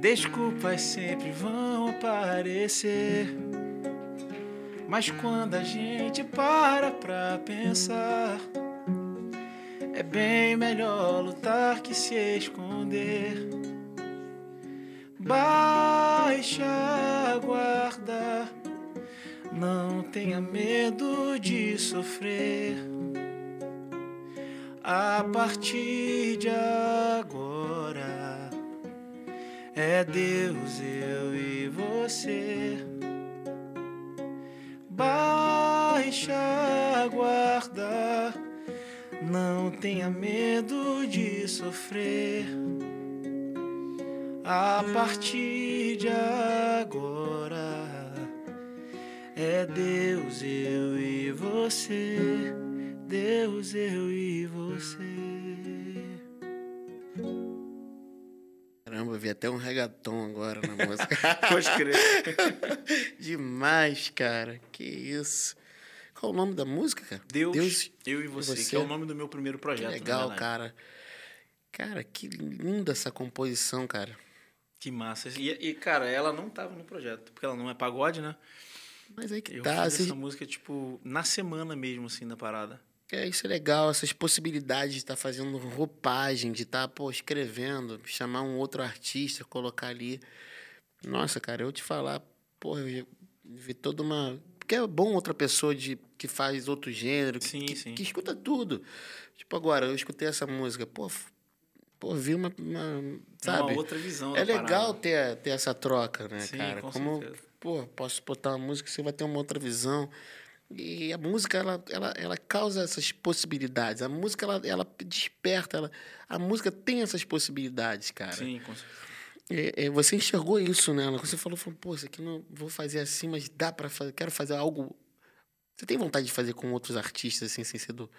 Desculpas sempre vão aparecer. Mas quando a gente para pra pensar, é bem melhor lutar que se esconder. Baixa a guarda, não tenha medo de sofrer. A partir de agora, é Deus, eu e você. Baixa guarda, não tenha medo de sofrer. A partir de agora, é Deus, eu e você. Deus, eu e você.
Caramba, vi até um reggaeton agora na música.
Pode crer.
Demais, cara. Que isso. Qual o nome da música, cara?
Deus, eu e você,
você.
que é o nome do meu primeiro
Que
projeto. na
legal, cara. Cara, que linda essa composição, cara.
Que massa. E, e, cara, ela não tava no projeto, porque ela não é pagode, né?
Mas aí que
Eu
tá.
fiz
vocês-
essa música, tipo, na semana mesmo, assim, da parada.
É, isso é legal, essas possibilidades de estar fazendo roupagem, de estar, pô, escrevendo, chamar um outro artista, colocar ali. Nossa, cara, eu te falar, pô, eu vi toda uma. Porque é bom outra pessoa de, que faz outro gênero, que,
Sim,
que,
sim.
que escuta tudo. Tipo, agora, eu escutei essa música, pô, pô vi uma. uma sabe?
uma outra visão
É legal
parada.
ter, ter essa troca, né,
Sim,
cara?
com
Como,
certeza.
pô, posso botar uma música, você vai ter uma outra visão. E a música, ela, ela, ela causa essas possibilidades. A música, ela, ela desperta. Ela, a música tem essas possibilidades, cara.
Sim, com certeza.
É, é, você enxergou isso nela. Você falou, falou, pô, isso aqui não vou fazer assim, mas dá pra fazer. Quero fazer algo. Você tem vontade de fazer com outros artistas, assim, sem ser do.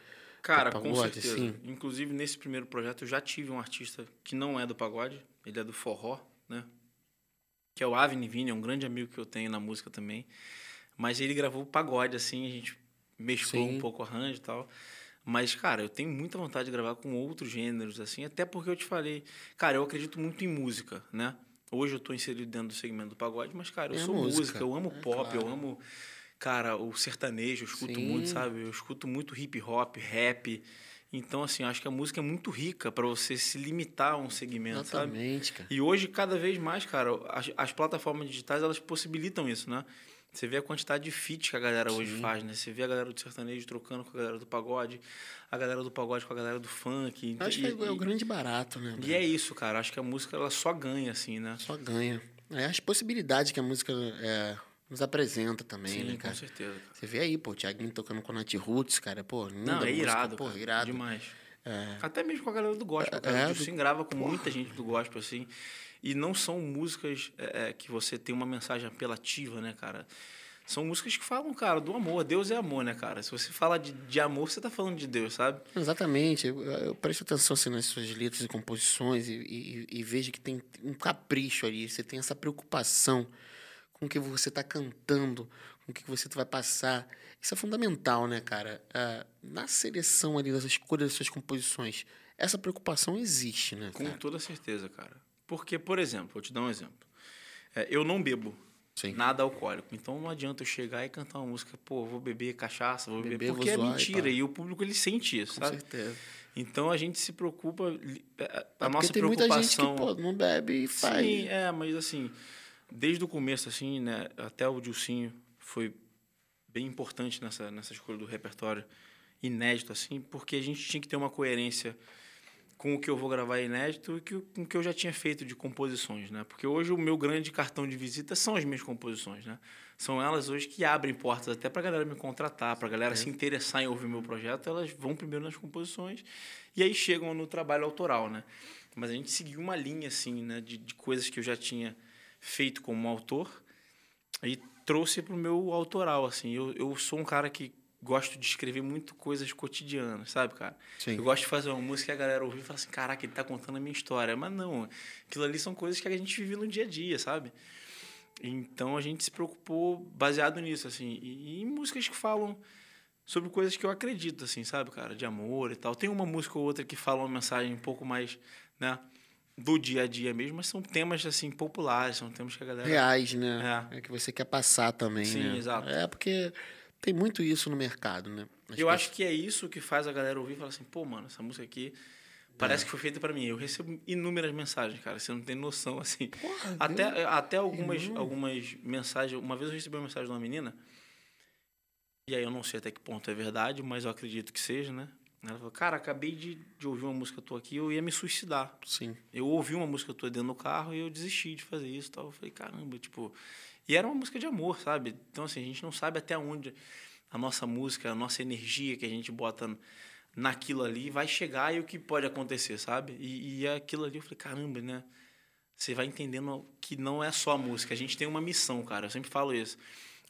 Cara,
do
com
pagode,
certeza.
assim?
Inclusive, nesse primeiro projeto, eu já tive um artista que não é do pagode, ele é do forró, né? Que é o Avni Vini, é um grande amigo que eu tenho na música também. Mas ele gravou pagode, assim, a gente mesclou
Sim.
um pouco o arranjo e tal. Mas, cara, eu tenho muita vontade de gravar com outros gêneros, assim, até porque eu te falei, cara, eu acredito muito em música, né? Hoje eu tô inserido dentro do segmento do pagode, mas, cara, eu
É
sou
música.
música, eu amo
É,
pop, eu
claro.
amo, cara, o sertanejo, eu escuto
Sim.
muito, sabe? Eu escuto muito hip hop, rap. Então, assim, eu acho que a música é muito rica para você se limitar a um segmento, sabe?
Exatamente, cara.
E hoje, cada vez mais, cara, as, as plataformas digitais, elas possibilitam isso, né? Você vê a quantidade de feats que a galera hoje
Sim.
faz, né? Você vê a galera do sertanejo trocando com a galera do pagode, a galera do pagode com a galera do funk.
Acho
e,
que é, é o
e-
grande barato, né?
e é isso, cara. Acho que a música, ela só ganha, assim, né?
Só ganha. É as possibilidades que a música é, nos apresenta também,
Sim,
né,
com
cara?
certeza. cara.
Você vê aí, pô, o Thiaguinho tocando com a Nath Roots, cara, pô, linda
Não, é
música,
irado,
pô,
cara.
irado.
Demais.
É.
Até mesmo com a galera do gospel.
É,
Cara.
é,
o
do-
grava com muita gente do gospel, assim. E não são músicas é, é, que você tem uma mensagem apelativa, né, cara? São músicas que falam, cara, do amor. Deus é amor, né, cara? Se você fala de, de amor, você tá falando de Deus, sabe?
Exatamente. Eu, eu presto atenção assim, nas suas letras e composições e, e- e vejo que tem um capricho ali. Você tem essa preocupação com o que você está cantando, com o que você vai passar. Isso é fundamental, né, cara? Ah, na seleção ali, das escolhas das suas composições, essa preocupação existe, né,
Com
cara?
toda certeza, cara. Porque, por exemplo, vou te dar um exemplo. É, eu não bebo
Sim.
nada alcoólico. Então não adianta eu chegar e cantar uma música, pô, vou beber cachaça, vou beber.
Beber,
porque
vou
é
e
mentira.
pá.
E, o público ele sente isso,
Com
sabe?
certeza.
Então a gente se preocupa. A,
É
a nossa
porque tem
preocupação.
muita gente que pô, não bebe e faz.
Sim, é, mas assim, desde o começo, assim, né, até o Dilcinho foi bem importante nessa, nessa escolha do repertório inédito, assim, porque a gente tinha que ter uma coerência com o que eu vou gravar inédito e que, com o que eu já tinha feito de composições, né? Porque hoje o meu grande cartão de visita são as minhas composições, né? São elas hoje que abrem portas até para a galera me contratar, para a galera se interessar em ouvir meu projeto, elas vão primeiro nas composições e aí chegam no trabalho autoral, né? Mas a gente seguiu uma linha, assim, né? De, de coisas que eu já tinha feito como autor e trouxe para o meu autoral, assim. Eu, eu sou um cara que gosto de escrever muito coisas cotidianas, sabe, cara?
Sim.
Eu gosto de fazer uma música que a galera ouvir e fala assim, caraca, ele tá contando a minha história. Mas não, aquilo ali são coisas que a gente vive no dia a dia, sabe? Então a gente se preocupou baseado nisso, assim. E, e em músicas que falam sobre coisas que eu acredito, assim, sabe, cara? De amor e tal. Tem uma música ou outra que fala uma mensagem um pouco mais, né? Do dia a dia mesmo, mas são temas, assim, populares, são temas que a galera...
Reais, né? É. que você quer passar também,
Sim,
né?
exato.
É porque tem muito isso no mercado, né? As
Eu
pessoas-
acho que é isso que faz a galera ouvir e falar assim, pô, mano, essa música aqui parece que foi feita para mim. Eu recebo inúmeras mensagens, cara, você não tem noção, assim.
Porra,
Até,
Deus.
até algumas, algumas mensagens. Uma vez eu recebi uma mensagem de uma menina, e aí eu não sei até que ponto é verdade, mas eu acredito que seja, né? Ela falou, cara, acabei de, de ouvir uma música tua aqui, eu ia me suicidar.
Sim.
Eu ouvi uma música tua dentro do carro e eu desisti de fazer isso tal. Eu falei, caramba, tipo. E era uma música de amor, sabe? Então, assim, a gente não sabe até onde a nossa música, a nossa energia que a gente bota naquilo ali vai chegar e o que pode acontecer, sabe? E, e aquilo ali eu falei, caramba, né? Você vai entendendo que não é só a música. A gente tem uma missão, cara. Eu sempre falo isso.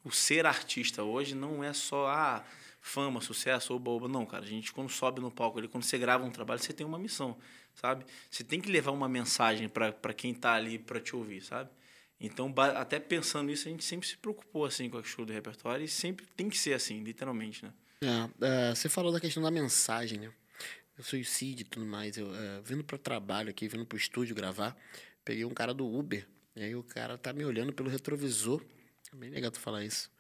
O ser artista hoje não é só ah, fama, sucesso, oba, oba. Não, cara. A gente, quando sobe no palco ali, quando você grava um trabalho, você tem uma missão, sabe? Você tem que levar uma mensagem para quem tá ali para te ouvir, sabe? Então, até pensando nisso, a gente sempre se preocupou assim com a questão do repertório e sempre tem que ser assim, literalmente, né?
É, é, você falou da questão da mensagem, né? O suicídio e tudo mais. Eu, é, vindo para o trabalho aqui, vindo para o estúdio gravar, peguei um cara do Uber. E aí o cara tá me olhando pelo retrovisor. É bem legal tu falar isso.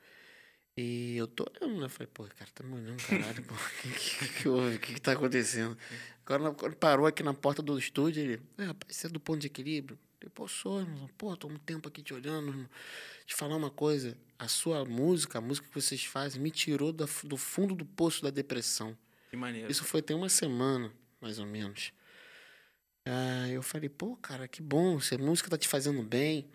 E eu tô olhando, né? Eu falei, pô, o cara tá me olhando, caralho. O que, que, que que, que tá acontecendo? Agora, quando parou aqui na porta do estúdio, ele, é, rapaz, você é do ponto de equilíbrio? Falei, pô, sou, irmão. Pô, tô um tempo aqui te olhando, irmão. Te falar uma coisa, a sua música, a música que vocês fazem, me tirou da, do fundo do poço da depressão.
Que maneiro.
Isso foi tem uma semana, mais ou menos. Ah, eu falei, pô, cara, que bom, se a música tá te fazendo bem.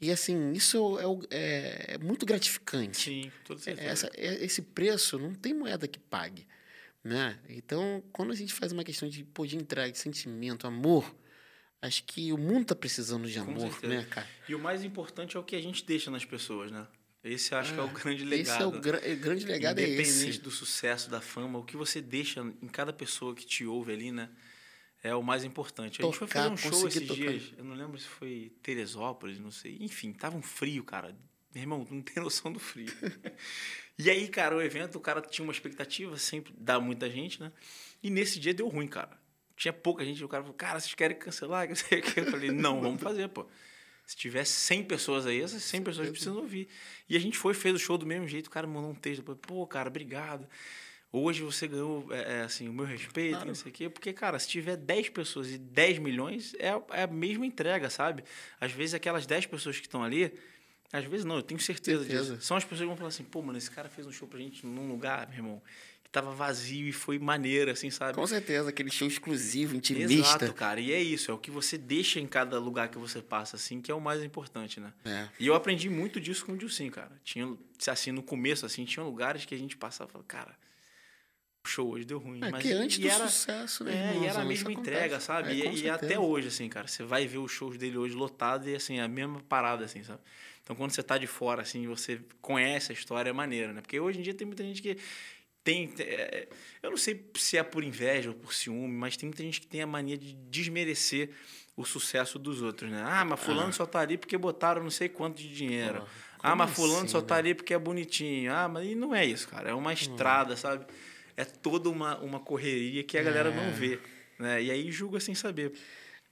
E assim, isso é, o- é- é muito gratificante.
Sim, com toda certeza.
Essa, é- esse preço não tem moeda que pague. Né? Então, quando a gente faz uma questão de, pô, de entrega, de sentimento, amor, acho que o mundo tá precisando de amor, né, cara?
E o mais importante é o que a gente deixa nas pessoas, né? Esse acho que é o
Ah,
grande legado.
Esse é o gra- é, grande legado, é
Independente
esse.
do sucesso, da fama, o que você deixa em cada pessoa que te ouve ali, né? É o mais importante. A gente foi
Tocar,
fazer um show esses
tocar.
dias, eu não lembro se foi Teresópolis, não sei. Enfim, tava um frio, cara. Meu irmão, tu não tem noção do frio. e aí, cara, o evento, o cara tinha uma expectativa, sempre dá muita gente, né? E nesse dia deu ruim, cara. Tinha pouca gente, o cara falou, cara, vocês querem cancelar? Eu falei, não, vamos fazer, pô. Se tiver 100 pessoas aí, essas 100 pessoas precisam ouvir. E a gente foi, fez o show do mesmo jeito, o cara mandou um texto, depois, pô, cara, obrigado. Hoje você ganhou, é, é, assim, o meu respeito,
Claro.
não sei o quê. Porque, cara, se tiver 10 pessoas e 10 milhões, é, a- é a mesma entrega, sabe? Às vezes aquelas 10 pessoas que estão ali, às vezes não, eu tenho certeza,
Certeza.
disso. São as pessoas que vão falar assim, pô, mano, esse cara fez um show pra gente num lugar, meu irmão, tava vazio e foi maneiro, assim, sabe?
Com certeza, aquele show exclusivo, intimista.
Exato, cara. E é isso, é o que você deixa em cada lugar que você passa, assim, que é o mais importante, né?
É.
E eu aprendi muito disso com o Dilcim, cara. Tinha, assim, no começo, assim, tinha lugares que a gente passava e falava, cara, o show hoje deu ruim.
É
mas
que antes do
era,
sucesso, né,
É, e era a mesma entrega,
acontece.
sabe?
É,
e e até hoje, assim, cara, você vai ver os shows dele hoje lotado e, assim, a mesma parada, assim, sabe? Então, quando você tá de fora, assim, você conhece a história, é maneiro, né? Porque hoje em dia tem muita gente que tem... é, eu não sei se é por inveja ou por ciúme, mas tem muita gente que tem a mania de desmerecer o sucesso dos outros, né? Ah, mas fulano só tá ali porque botaram não sei quanto de dinheiro. Ah,
como
mas fulano
assim,
só tá
né?
ali porque é bonitinho. Ah, mas e não é isso, cara. É uma estrada, sabe? É toda uma, uma correria que a galera
É.
não vê. Né? E aí julga sem saber.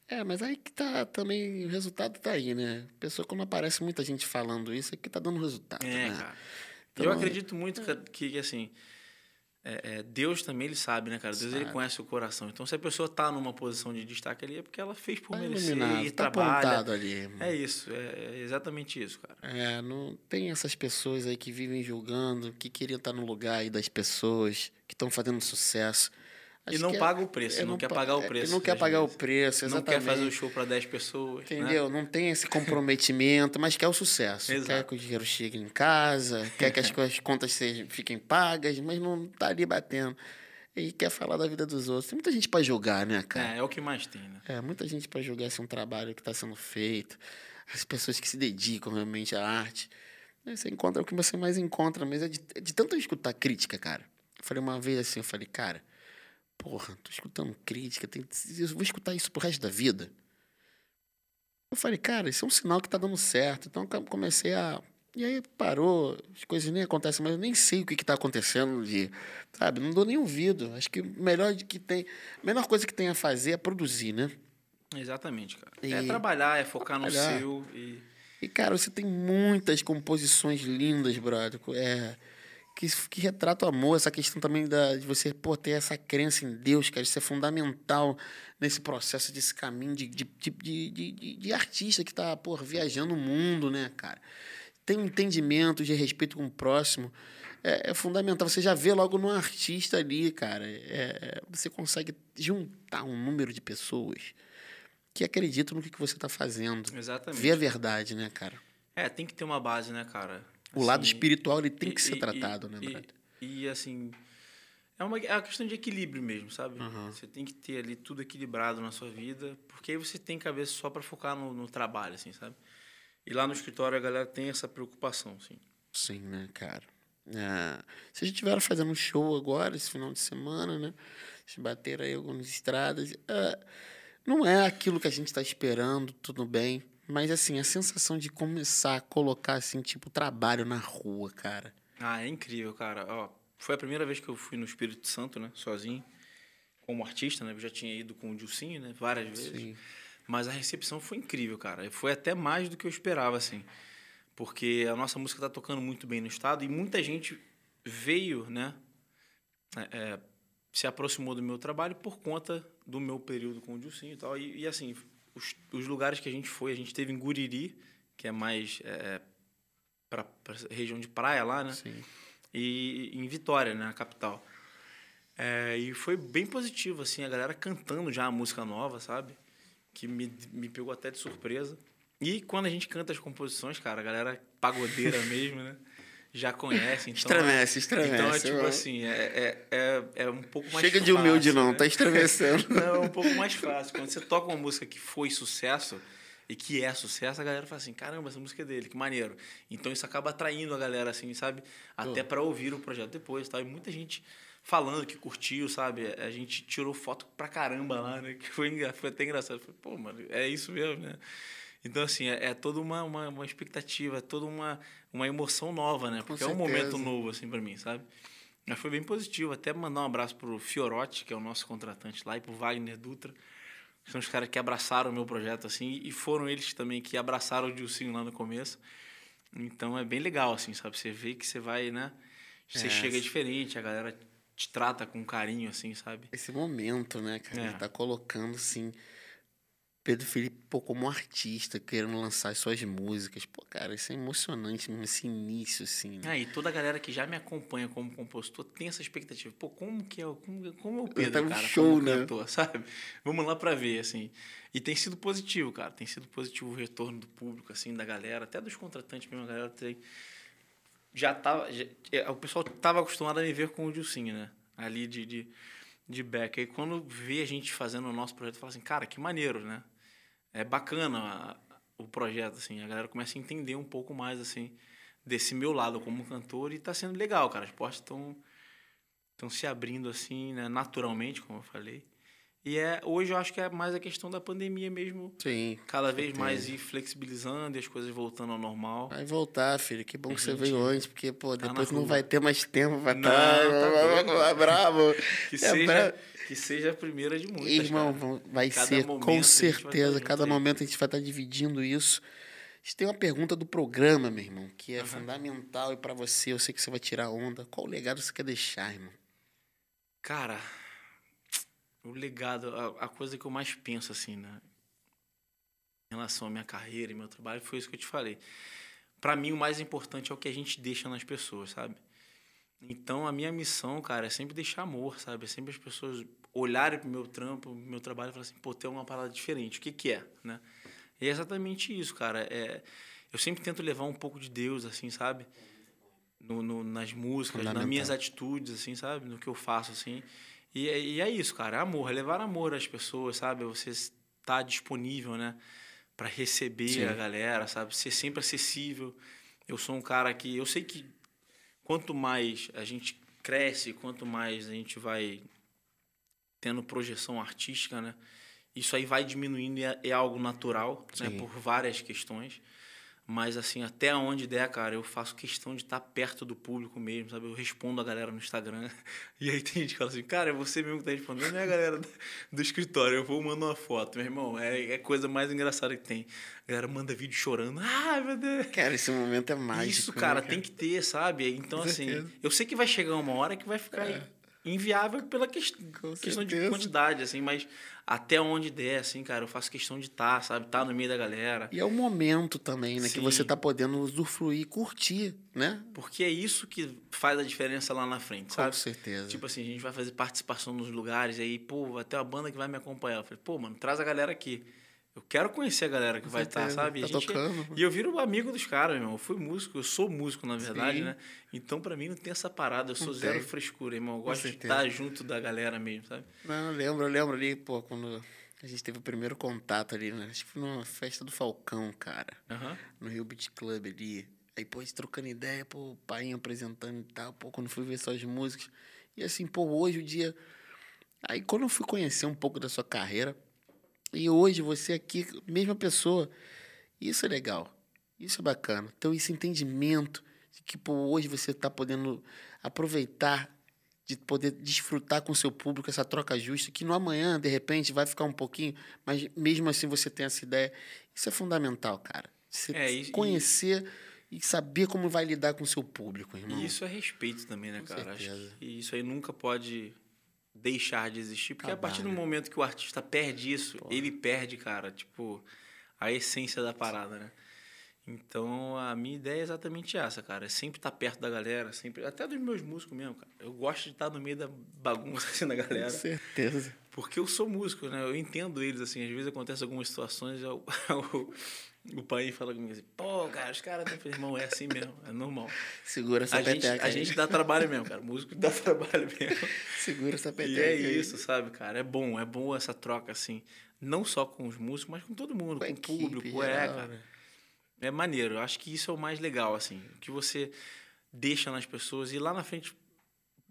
É, mas aí que tá também, o resultado tá aí, né? Pessoa, quando aparece muita gente falando isso, é que tá dando resultado,
É,
né?
cara.
Então,
eu acredito muito que, que, assim, é, é, Deus também ele sabe, né, cara? Deus
Sabe.
ele conhece o coração. Então, se a pessoa tá numa posição de destaque ali, é porque ela fez por
Tá
merecer e
tá
trabalha.
ali, irmão.
É isso, é, é exatamente isso, cara.
É, não tem essas pessoas aí que vivem julgando, que queriam estar no lugar aí das pessoas, que estão fazendo sucesso.
E
Acho
não
que é-
paga o preço,
é,
não, quer
pa-
pagar o
é,
preço.
Não quer pagar o
vezes.
preço,
Não
exatamente.
quer fazer o show para 10 pessoas. né?
Entendeu? Não tem esse comprometimento, mas quer o sucesso. Quer
Exato.
que o dinheiro chegue em casa, quer que as coisas- contas sejam, fiquem pagas, mas não tá ali batendo. E quer falar da vida dos outros. Tem muita gente para julgar, né, cara?
É, é o que mais tem, né?
É, muita gente para julgar esse um trabalho que está sendo feito. As pessoas que se dedicam realmente à arte. Você encontra o que você mais encontra, mas é de, é de tanto escutar crítica, cara. Eu falei uma vez assim, eu falei, cara, porra, tô escutando crítica, tem, eu vou escutar isso pro resto da vida. Eu falei, cara, isso é um sinal que tá dando certo. Então eu comecei a. E aí parou, as coisas nem acontecem, mas eu nem sei o que, que tá acontecendo de. Sabe, não dou nem ouvido. Acho que o melhor de que tem. A melhor coisa que tem a fazer é produzir, né?
Exatamente, cara.
E-
É trabalhar, é focar
Trabalhar.
no seu e.
E, cara, você tem muitas composições lindas, brother. É, que, que retratam o amor, essa questão também da, de você pô, ter essa crença em Deus, cara. Isso é fundamental nesse processo, desse caminho de, de, de, de, de, artista que tá, pô, viajando o mundo, né, cara? Tem um entendimento de respeito com o próximo. É, é fundamental. Você já vê logo no artista ali, cara. É, é, você consegue juntar um número de pessoas que acreditam no que, que você está fazendo.
Exatamente.
Ver a verdade, né, cara?
É, tem que ter uma base, né, cara?
O lado
Assim,
espiritual ele tem
e-
que ser
e-
tratado,
e-
né,
e-
brother?
E, assim, é uma, é uma questão de equilíbrio mesmo, sabe?
Aham.
Você tem que ter ali tudo equilibrado na sua vida, porque aí você tem cabeça só para focar no, no trabalho, assim, sabe? E lá no escritório a galera tem essa preocupação, assim.
Sim, né, cara? É, vocês estiveram fazendo um show agora, esse final de semana, né? Vocês bateram aí algumas estradas. É, não é aquilo que a gente está esperando, tudo bem. Mas, assim, a sensação de começar a colocar, assim, tipo, trabalho na rua, cara.
Ah, é incrível, cara. Ó, foi a primeira vez que eu fui no Espírito Santo, né? Sozinho, como artista, né? Eu já tinha ido com o Dilcinho, né? Várias vezes.
Sim.
Mas a recepção foi incrível, cara. Foi até mais do que eu esperava, assim. Porque a nossa música tá tocando muito bem no estado e muita gente veio, né? é, é, se aproximou do meu trabalho por conta do meu período com o Dilcinho e tal. E, e, assim, os, os lugares que a gente foi, a gente teve em Guriri, que é mais é, para região de praia lá, né?
Sim.
e em Vitória, né, na capital. É, e foi bem positivo, assim, a galera cantando já a música nova, sabe? Que me, me pegou até de surpresa. E quando a gente canta as composições, cara, a galera pagodeira mesmo, né? Já conhece, então...
Estremece, estremece.
Então é tipo
eu-
assim, é, é, é, é um pouco mais
Chega de humilde,
fácil,
não,
né?
tá estremecendo.
Não, é um pouco mais fácil. Quando você toca uma música que foi sucesso e que é sucesso, a galera fala assim: caramba, essa música é dele, que maneiro. Então isso acaba atraindo a galera, assim, sabe? Até para ouvir o projeto depois tal. E muita gente falando que curtiu, sabe? A gente tirou foto pra caramba lá, né? Que foi, foi até engraçado. Falei, pô, mano, é isso mesmo, né? Então, assim, é, é toda uma, uma, uma expectativa, é toda uma, uma emoção nova, né? Porque é um momento novo, assim, pra mim, sabe? Mas foi bem positivo. Até mandar um abraço pro Fiorotti, que é o nosso contratante lá, e pro Wagner Dutra, que são os caras que abraçaram o meu projeto, assim, e foram eles também que abraçaram o Dilcinho lá no começo. Então é bem legal, assim, sabe? Você vê que você vai, né? Você
É.
chega diferente, a galera te trata com carinho, assim, sabe?
Esse momento, né, cara?
É.
Ele tá colocando, assim, Pedro Felipe, pô, como artista, querendo lançar as suas músicas. Pô, cara, isso é emocionante, mesmo, esse início, assim. né?
Ah, e toda a galera que já me acompanha como compositor tem essa expectativa. Pô, como que é, o- como, como é o Pedro,
Tá um
cara,
show,
como
né?
cantor, sabe? Vamos lá pra ver, assim. E tem sido positivo, cara. Tem sido positivo o retorno do público, assim, da galera, até dos contratantes mesmo, a galera tem... Já tava... já- é, o pessoal tava acostumado a me ver com o Dilcinho, né? Ali de, de, de back. Aí quando vê a gente fazendo o nosso projeto, fala assim, cara, que maneiro, né? É bacana a- o projeto, assim. A galera começa a entender um pouco mais, assim, desse meu lado como cantor e tá sendo legal, cara. As portas estão estão se abrindo assim, né, naturalmente, como eu falei. E é hoje eu acho que é mais a questão da pandemia mesmo,
Sim.
cada vez
certeza.
mais ir flexibilizando e as coisas voltando ao normal.
Vai voltar, filho. Que bom que você
gente
veio antes, porque, pô,
tá
depois não vai ter mais tempo pra estar.
tá doido.
bravo.
Que
É
seja que seja a primeira de muitas,
Irmão,
cara.
vai
Cada
ser, com certeza. Cada momento a gente vai estar dividindo isso. A gente tem uma pergunta do programa, meu irmão, que é fundamental e pra você, eu sei que você vai tirar onda. Qual legado você quer deixar, irmão?
Cara, o legado, a, a, coisa que eu mais penso, assim, né? Em relação à minha carreira e meu trabalho, foi isso que eu te falei. Para mim, o mais importante é o que a gente deixa nas pessoas, sabe? Então, a minha missão, cara, é sempre deixar amor, sabe? É sempre as pessoas olharem pro meu trampo, pro meu trabalho e falar assim, pô, tem uma parada diferente. O que que é, né? E é exatamente isso, cara. É, eu sempre tento levar um pouco de Deus, assim, sabe? No, no nas músicas, nas minhas atitudes, assim, sabe? No que eu faço, assim. E, é, e é isso, cara. É amor. É levar amor às pessoas, sabe? Você estar tá disponível, né? Para receber Sim. a galera, sabe? Ser sempre acessível. Eu sou um cara que... Eu sei que quanto mais a gente cresce, quanto mais a gente vai tendo projeção artística, né? Isso aí vai diminuindo e é, é algo natural, né? Por várias questões. Mas, assim, até onde der, cara, eu faço questão de estar perto do público mesmo, sabe? Eu respondo a galera no Instagram. E aí tem gente que fala assim, cara, é você mesmo que tá respondendo, não é a galera do escritório. Eu vou mandar uma foto, meu irmão. É, é a coisa mais engraçada que tem. A galera manda vídeo chorando. Ai, meu Deus.
Cara, esse momento é mágico.
Isso, cara, né, cara? tem que ter, sabe? Então, assim, eu sei que vai chegar uma hora que vai ficar é. Inviável pela que... questão de quantidade, assim, mas até onde der, assim, cara, eu faço questão de estar, tá, sabe? Estar tá no meio da galera.
E é o momento também, né? Sim. Que você tá podendo usufruir, curtir, né?
Porque é isso que faz a diferença lá na frente, sabe?
Com certeza.
Tipo assim, a gente vai fazer participação nos lugares, aí, pô, ter uma banda que vai me acompanhar. Eu falei, pô, mano, traz a galera aqui. Eu quero conhecer a galera que Com vai estar, tá, sabe?
Tá gente, tocando.
E eu viro amigo dos caras, meu irmão. Eu fui músico, eu sou músico, na verdade, Sim. né? Então, para mim, não tem essa parada. Eu sou não zero tem. frescura, irmão. Eu gosto de estar junto da galera mesmo, sabe?
Não, eu lembro, eu lembro ali, pô, quando a gente teve o primeiro contato ali, né? Acho que foi numa festa do Falcão, cara.
Uhum.
No Rio Beach Club ali. Aí, pô, a gente trocando ideia, pô, o pai apresentando e tal. Pô, quando fui ver suas músicas. E assim, pô, hoje o dia... Aí, quando eu fui conhecer um pouco da sua carreira e hoje você aqui, mesma pessoa. Isso é legal. Isso é bacana. Então, esse entendimento de que pô, hoje você está podendo aproveitar, de poder desfrutar com seu público essa troca justa, que no amanhã, de repente, vai ficar um pouquinho, mas mesmo assim você tem essa ideia. Isso é fundamental, cara. Você é, e, conhecer e... e... saber como vai lidar com o seu público, irmão.
E isso é respeito também, né, com cara? Certeza. Acho que isso aí nunca pode deixar de existir, porque Acabar, a partir do né? momento que o artista perde isso, ele perde, cara, tipo, a essência da parada, né? Então, a minha ideia é exatamente essa, cara. É sempre estar perto da galera, sempre, até dos meus músicos mesmo, cara. Eu gosto de estar no meio da bagunça assim da galera.
Com certeza.
Porque eu sou músico, né? Eu entendo eles assim, às vezes acontecem algumas situações, eu, eu o pai fala comigo assim, pô, cara, os caras estão irmão, é assim mesmo, é normal.
Segura essa
a
peteca.
Gente, a gente dá trabalho mesmo, cara. Músico dá trabalho mesmo.
Segura essa peteca.
E é isso, sabe, cara? É bom, é bom essa troca, assim. Não só com os músicos, mas com todo mundo, com, com o público. Geral, é, cara. Né? É maneiro. Eu acho que isso é o mais legal, assim. Que você deixa nas pessoas e lá na frente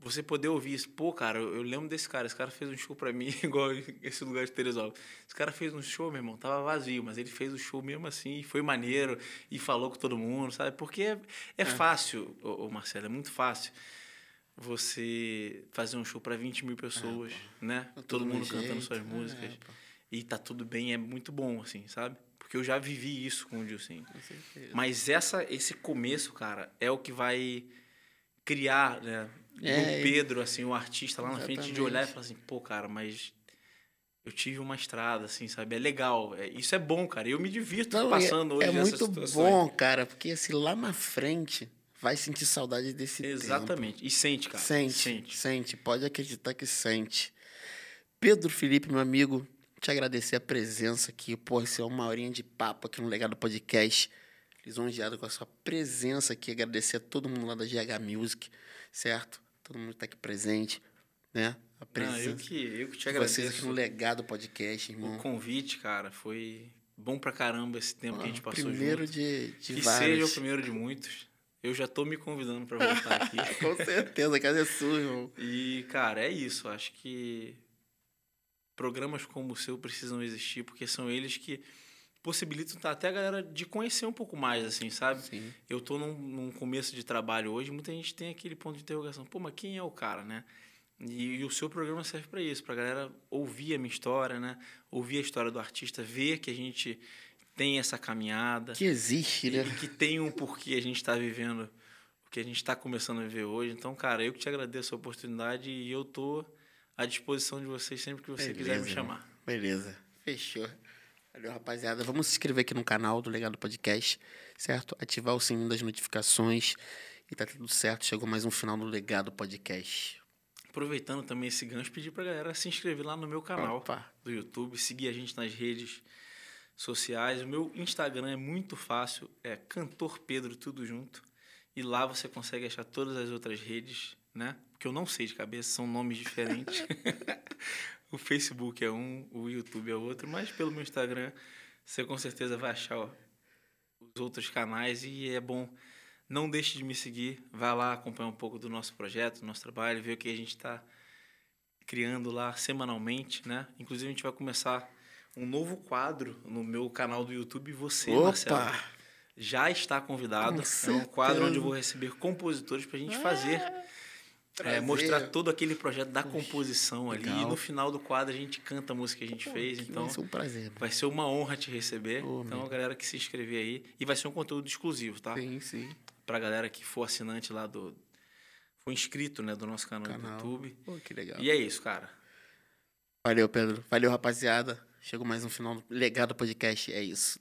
você poder ouvir isso. Pô, cara, eu, eu, lembro desse cara. Esse cara fez um show pra mim, igual esse lugar de Teresópolis. Esse cara fez um show, meu irmão, tava vazio, mas ele fez o show mesmo assim, foi maneiro e falou com todo mundo, sabe? Porque é, é, é. fácil, ô, ô, Marcelo, é muito fácil você fazer um show para 20 mil pessoas, é, né? Tá todo mundo jeito. cantando suas músicas. É, e tá tudo bem, é muito bom, assim, sabe? Porque eu já vivi isso com o Dilcim. Mas essa, esse começo, cara, é o que vai criar, né? É, do Pedro, assim, o artista lá exatamente. na frente, de olhar e falar assim, pô, cara, mas eu tive uma estrada, assim, sabe? É legal. É, isso é bom, cara. Eu me divirto Não, passando é, hoje
É muito bom, cara, porque assim, lá na frente vai sentir saudade desse
Exatamente.
Tempo.
E sente, cara.
Sente, sente, sente. Pode acreditar que sente. Pedro Felipe, meu amigo, te agradecer a presença aqui. Pô, isso é uma horinha de papo aqui no Legado Podcast. Lisonjeado com a sua presença aqui. Agradecer a todo mundo lá da GH Music, certo? Todo mundo está aqui presente, né?
A presença. Ah, eu que, eu que te agradeço.
Vocês aqui no Legado Podcast, irmão.
O convite, cara, foi bom pra caramba esse tempo ah, que a gente passou
primeiro
junto.
de, de
que
vários.
seja o primeiro de muitos. Eu já tô me convidando para voltar aqui.
Com certeza, a casa é sua, irmão.
E, cara, é isso. Acho que programas como o seu precisam existir, porque são eles que possibilitam até a galera de conhecer um pouco mais, assim, sabe?
Sim.
Eu tô num, num, começo de trabalho hoje, muita gente tem aquele ponto de interrogação. Pô, mas quem é o cara, né? E, e o seu programa serve para isso, para a galera ouvir a minha história, né? Ouvir a história do artista, ver que a gente tem essa caminhada.
Que existe, né?
E que tem um porquê a gente está vivendo o que a gente está começando a viver hoje. Então, cara, eu que te agradeço a oportunidade e eu tô à disposição de vocês sempre que você quiser me chamar.
Beleza. Fechou. Valeu, rapaziada. Vamos se inscrever aqui no canal do Legado Podcast, certo? Ativar o sininho das notificações e tá tudo certo. Chegou mais um final do Legado Podcast.
Aproveitando também esse gancho, pedir pra galera se inscrever lá no meu canal
Opa.
do YouTube, seguir a gente nas redes sociais. O meu Instagram é muito fácil, é Cantor Pedro, tudo junto. E lá você consegue achar todas as outras redes, né? Porque eu não sei de cabeça, são nomes diferentes. o Facebook é um, o YouTube é outro, mas pelo meu Instagram você com certeza vai achar ó, os outros canais e é bom. Não deixe de me seguir, vai lá acompanhar um pouco do nosso projeto, do nosso trabalho, ver o que a gente está criando lá semanalmente, né? Inclusive a gente vai começar um novo quadro no meu canal do YouTube. Você, Marcelo, já está convidado.
Com
é um quadro onde eu vou receber compositores para a gente fazer. É, mostrar todo aquele projeto da composição ali.
Legal.
E no final do quadro a gente canta a música que a gente fez. Então
Vai ser um prazer.
vai ser uma honra te receber.
Ô,
então,
meu.
a galera que se inscrever aí. E vai ser um conteúdo exclusivo, tá?
Sim, sim.
Pra galera que for assinante lá do. For inscrito, né, do nosso canal,
Canal.
do YouTube.
Pô, que legal.
E é isso, cara.
Valeu, Pedro. Valeu, rapaziada. Chegou mais um final do Legado Podcast. É isso.